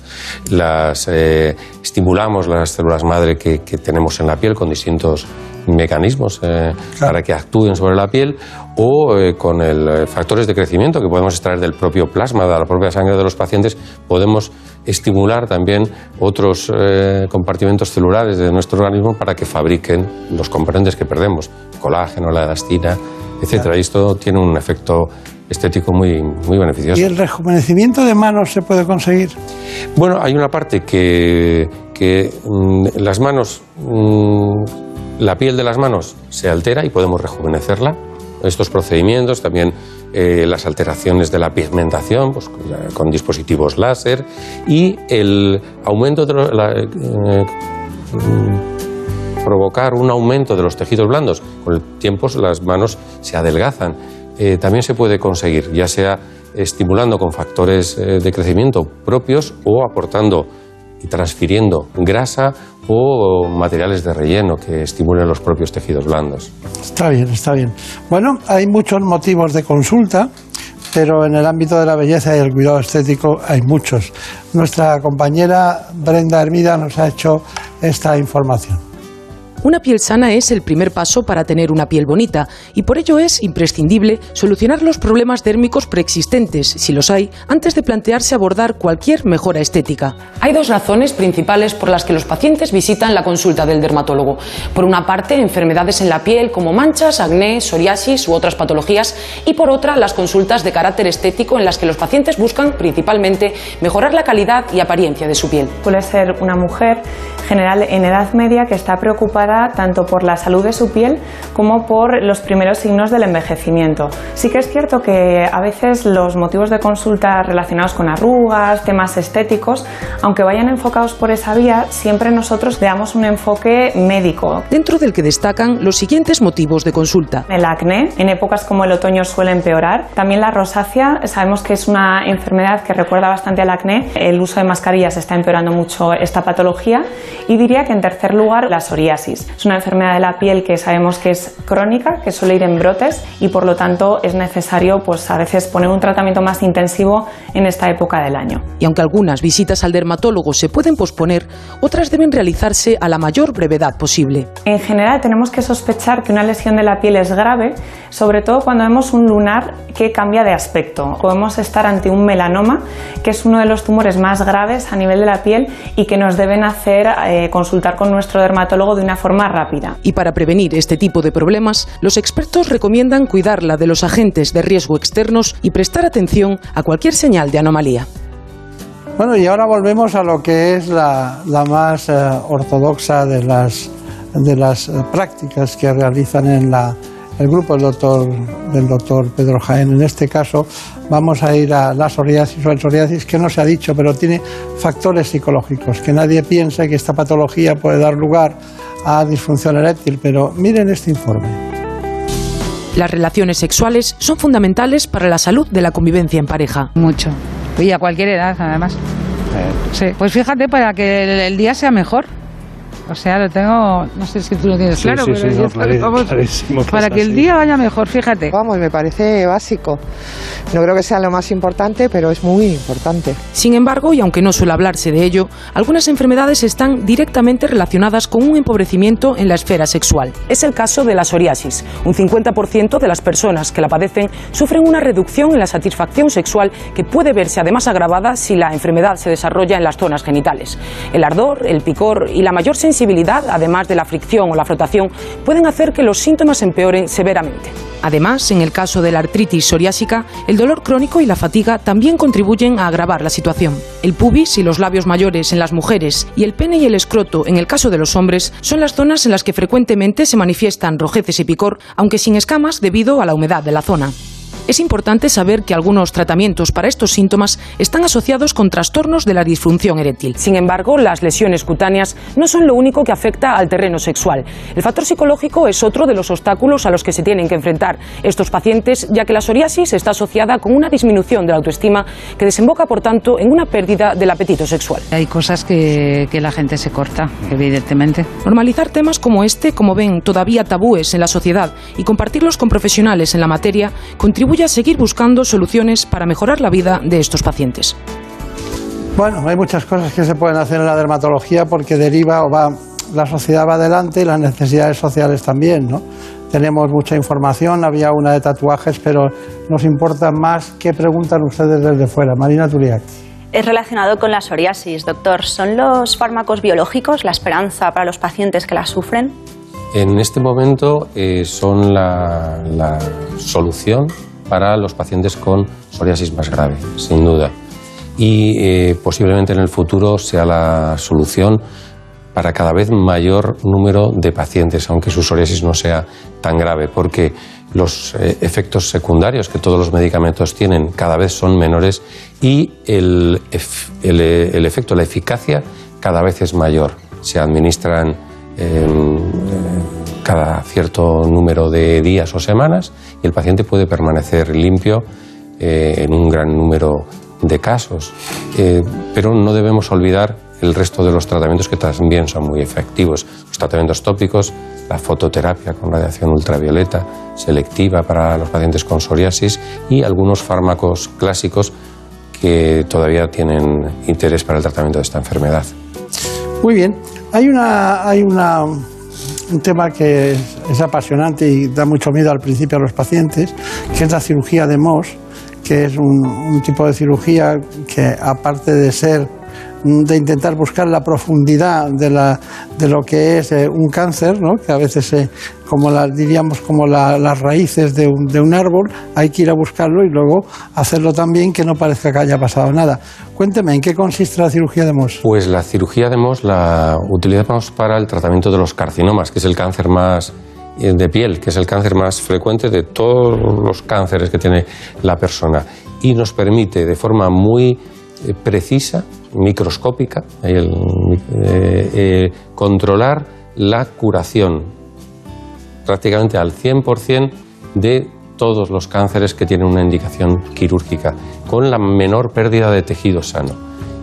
las, eh, estimulamos las células madre que, que tenemos en la piel con distintos mecanismos eh, para que actúen sobre la piel o con el, factores de crecimiento que podemos extraer del propio plasma, de la propia sangre de los pacientes, podemos estimular también otros compartimentos celulares de nuestro organismo para que fabriquen los componentes que perdemos, colágeno, la elastina, etcétera. Y esto tiene un efecto estético muy, muy beneficioso. ¿Y el rejuvenecimiento de manos se puede conseguir? Bueno, hay una parte que, que mm, las manos, mm, la piel de las manos se altera y podemos rejuvenecerla. Estos procedimientos, también eh, las alteraciones de la pigmentación pues, con- dispositivos láser y el aumento de la, eh, provocar un aumento de los tejidos blandos. Con el tiempo las manos se adelgazan. Eh, también se puede conseguir, ya sea estimulando con factores eh, de crecimiento propios o aportando y transfiriendo grasa o materiales de relleno que estimulen los propios tejidos blandos. Está bien, está bien. Bueno, hay muchos motivos de consulta, pero en el ámbito de la belleza y el cuidado estético hay muchos. Nuestra compañera Brenda Hermida nos ha hecho esta información. Una piel sana es el primer paso para tener una piel bonita y por ello es imprescindible solucionar los problemas dérmicos preexistentes, si los hay, antes de plantearse abordar cualquier mejora estética. Hay dos razones principales por las que los pacientes visitan la consulta del dermatólogo. Por una parte, enfermedades en la piel como manchas, acné, psoriasis u otras patologías y por otra, las consultas de carácter estético en las que los pacientes buscan principalmente mejorar la calidad y apariencia de su piel. Suele ser una mujer general en edad media que está preocupada tanto por la salud de su piel como por los primeros signos del envejecimiento. Sí que es cierto que a veces los motivos de consulta relacionados con arrugas, temas estéticos, aunque vayan enfocados por esa vía, siempre nosotros le damos un enfoque médico. Dentro del que destacan los siguientes motivos de consulta. El acné, en épocas como el otoño suele empeorar. También la rosácea, sabemos que es una enfermedad que recuerda bastante al acné. El uso de mascarillas está empeorando mucho esta patología. Y diría que en tercer lugar, la psoriasis. Es una enfermedad de la piel que sabemos que es crónica, que suele ir en brotes y por lo tanto es necesario pues a veces poner un tratamiento más intensivo en esta época del año. Y aunque algunas visitas al dermatólogo se pueden posponer, otras deben realizarse a la mayor brevedad posible. En general tenemos que sospechar que una lesión de la piel es grave, sobre todo cuando vemos un lunar que cambia de aspecto. Podemos estar ante un melanoma, que es uno de los tumores más graves a nivel de la piel y que nos deben hacer eh, consultar con nuestro dermatólogo de una forma rápida. Y para prevenir este tipo de problemas, los expertos recomiendan cuidarla de los agentes de riesgo externos y prestar atención a cualquier señal de anomalía. Bueno, y ahora volvemos a lo que es la, la más eh, ortodoxa de las, de las eh, prácticas que realizan en la, el grupo del doctor, del doctor Pedro Jaén. En este caso vamos a ir a la psoriasis o el psoriasis, que no se ha dicho, pero tiene factores psicológicos. Que nadie piense que esta patología puede dar lugar a disfunción eréctil, pero miren este informe. Las relaciones sexuales son fundamentales para la salud de la convivencia en pareja. Mucho. Y a cualquier edad, además. Sí. Pues fíjate, para que el, el día sea mejor. O sea, lo tengo, no sé si tú lo tienes Sí, claro, sí, pero sí, no, clari- vamos, clarísimo que para que el día vaya mejor, fíjate. Vamos, me parece básico. No creo que sea lo más importante, pero es muy importante. Sin embargo, y aunque no suele hablarse de ello, algunas enfermedades están directamente relacionadas con un empobrecimiento en la esfera sexual. Es el caso de la psoriasis. Un 50% de las personas que la padecen sufren una reducción en la satisfacción sexual que puede verse además agravada si la enfermedad se desarrolla en las zonas genitales. El ardor, el picor y la mayor sensibilidad, además de la fricción o la frotación, pueden hacer que los síntomas empeoren severamente. Además, en el caso de la artritis psoriásica, el dolor crónico y la fatiga también contribuyen a agravar la situación. El pubis y los labios mayores en las mujeres y el pene y el escroto en el caso de los hombres son las zonas en las que frecuentemente se manifiestan rojeces y picor, aunque sin escamas debido a la humedad de la zona. Es importante saber que algunos tratamientos para estos síntomas están asociados con trastornos de la disfunción eréctil. Sin embargo, las lesiones cutáneas no son lo único que afecta al terreno sexual. El factor psicológico es otro de los obstáculos a los que se tienen que enfrentar estos pacientes, ya que la psoriasis está asociada con una disminución de la autoestima que desemboca, por tanto, en una pérdida del apetito sexual. Hay cosas que, que la gente se corta, evidentemente. Normalizar temas como este, como ven, todavía tabúes en la sociedad y compartirlos con profesionales en la materia contribuye a seguir buscando soluciones para mejorar la vida de estos pacientes. Bueno, hay muchas cosas que se pueden hacer en la dermatología porque deriva o va la sociedad va adelante y las necesidades sociales también, ¿no? Tenemos mucha información, había una de tatuajes, pero nos importa más qué preguntan ustedes desde fuera. Marina Turiak. Es relacionado con la psoriasis, doctor. ¿Son los fármacos biológicos la esperanza para los pacientes que la sufren? En este momento eh, son la, la solución para los pacientes con psoriasis más grave, sin duda. Y eh, posiblemente en el futuro sea la solución para cada vez mayor número de pacientes, aunque su psoriasis no sea tan grave, porque los eh, efectos secundarios que todos los medicamentos tienen cada vez son menores y el, eh, el efecto, la eficacia cada vez es mayor. Se administran em, cada cierto número de días o semanas y el paciente puede permanecer limpio eh, en un gran número de casos. Eh, pero no debemos olvidar el resto de los tratamientos que también son muy efectivos. Los tratamientos tópicos, la fototerapia con radiación ultravioleta selectiva para los pacientes con psoriasis y algunos fármacos clásicos que todavía tienen interés para el tratamiento de esta enfermedad. Muy bien. Hay una, hay una, un tema que es, apasionante y da mucho miedo al principio a los pacientes, que es la cirugía de Mohs, que es un, tipo de cirugía que aparte de ser de intentar buscar la profundidad de, la, de lo que es eh, un cáncer, ¿no? que a veces, eh, como la, diríamos, como la- las raíces de un, de un árbol, hay que ir a buscarlo y luego hacerlo también que no parezca que haya pasado nada. Cuénteme, ¿en qué consiste la cirugía de Mohs? Pues la cirugía de Mohs la utilizamos para el tratamiento de los carcinomas, que es el cáncer más eh, de piel, que es el cáncer más frecuente de todos los cánceres que tiene la persona. Y nos permite de forma muy eh, precisa, microscópica, el, eh, eh, controlar la curación prácticamente al 100% de todos los cánceres que tienen una indicación quirúrgica, con la menor pérdida de tejido sano.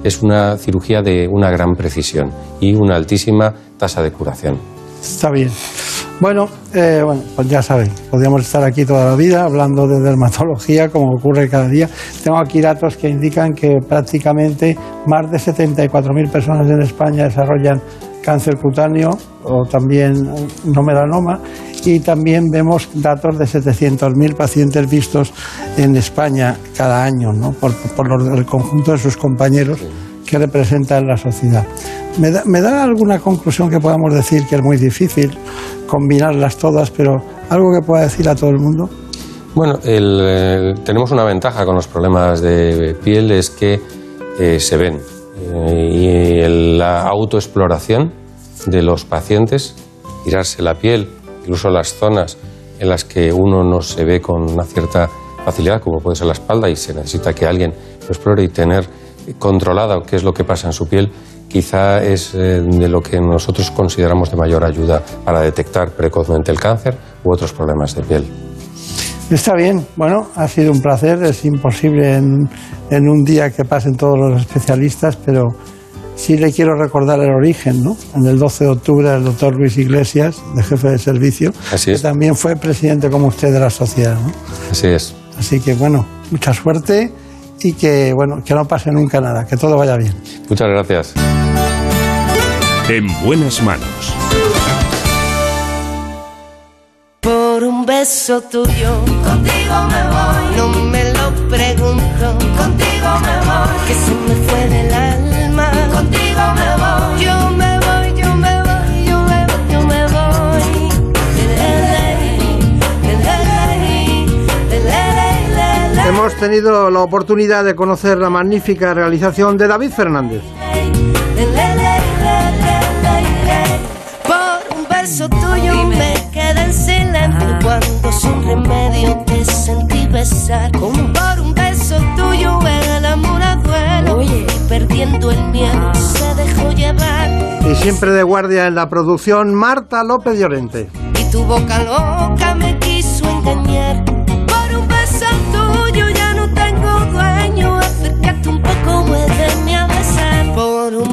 Es una cirugía de una gran precisión y una altísima tasa de curación. Está bien. Bueno, eh, bueno, pues ya saben, podríamos estar aquí toda la vida hablando de dermatología, como ocurre cada día. Tengo aquí datos que indican que prácticamente más de 74.000 personas en España desarrollan cáncer cutáneo o también no melanoma y también vemos datos de 700.000 pacientes vistos en España cada año, ¿no? por, por los- el conjunto de sus compañeros que representan la sociedad. ¿Me da, alguna conclusión que podamos decir que es muy difícil combinarlas todas, pero algo que pueda decir a todo el mundo? Bueno, eh, tenemos una ventaja con los problemas de piel, es que eh, se ven. Eh, y el- la autoexploración de los pacientes, tirarse la piel, incluso las zonas en las que uno no se ve con una cierta facilidad, como puede ser la espalda, y se necesita que alguien lo explore y tener controlada qué es lo que pasa en su piel, quizá es eh, de lo que nosotros consideramos de mayor ayuda para detectar precozmente el cáncer u otros problemas de piel. Está bien, bueno, ha sido un placer, es imposible en, en un día que pasen todos los especialistas, pero sí le quiero recordar el origen, ¿no? En el 12 de octubre el doctor Luis Iglesias, de jefe de servicio, Así que es. también fue presidente como usted de la sociedad, ¿no? Así es. Así que bueno, mucha suerte y que bueno, que no pase nunca nada, que todo vaya bien. Muchas gracias. En buenas manos. Por un beso tuyo, contigo me voy. No me lo pregunto, contigo me voy. Que se me fue del alma, contigo me voy. Hemos tenido la oportunidad de conocer la magnífica realización de David Fernández. Por un beso tuyo me quedé en silencio cuando sin remedio te sentí besar. Por un beso tuyo el amor a duelo y perdiendo el miedo se dejó llevar. Y siempre de guardia en la producción, Marta López Llorente. Y tu boca loca me quiso engañar.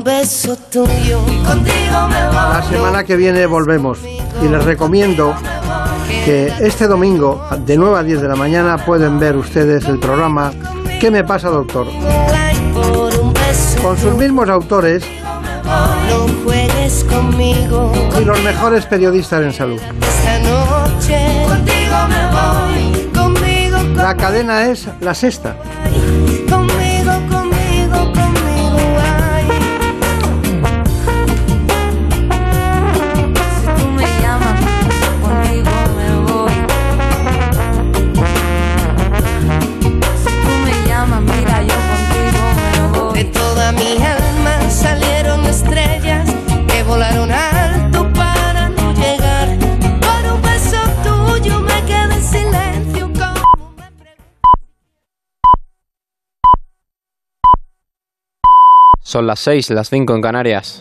Beso tuyo, contigo me voy. La semana que viene volvemos y les recomiendo que este domingo de 9 a 10 de la mañana pueden ver ustedes el programa ¿Qué me pasa doctor? Con sus mismos autores voy. No juegues conmigo. Y los mejores periodistas en salud. La cadena es la sexta. Son las 6, las 5 en Canarias.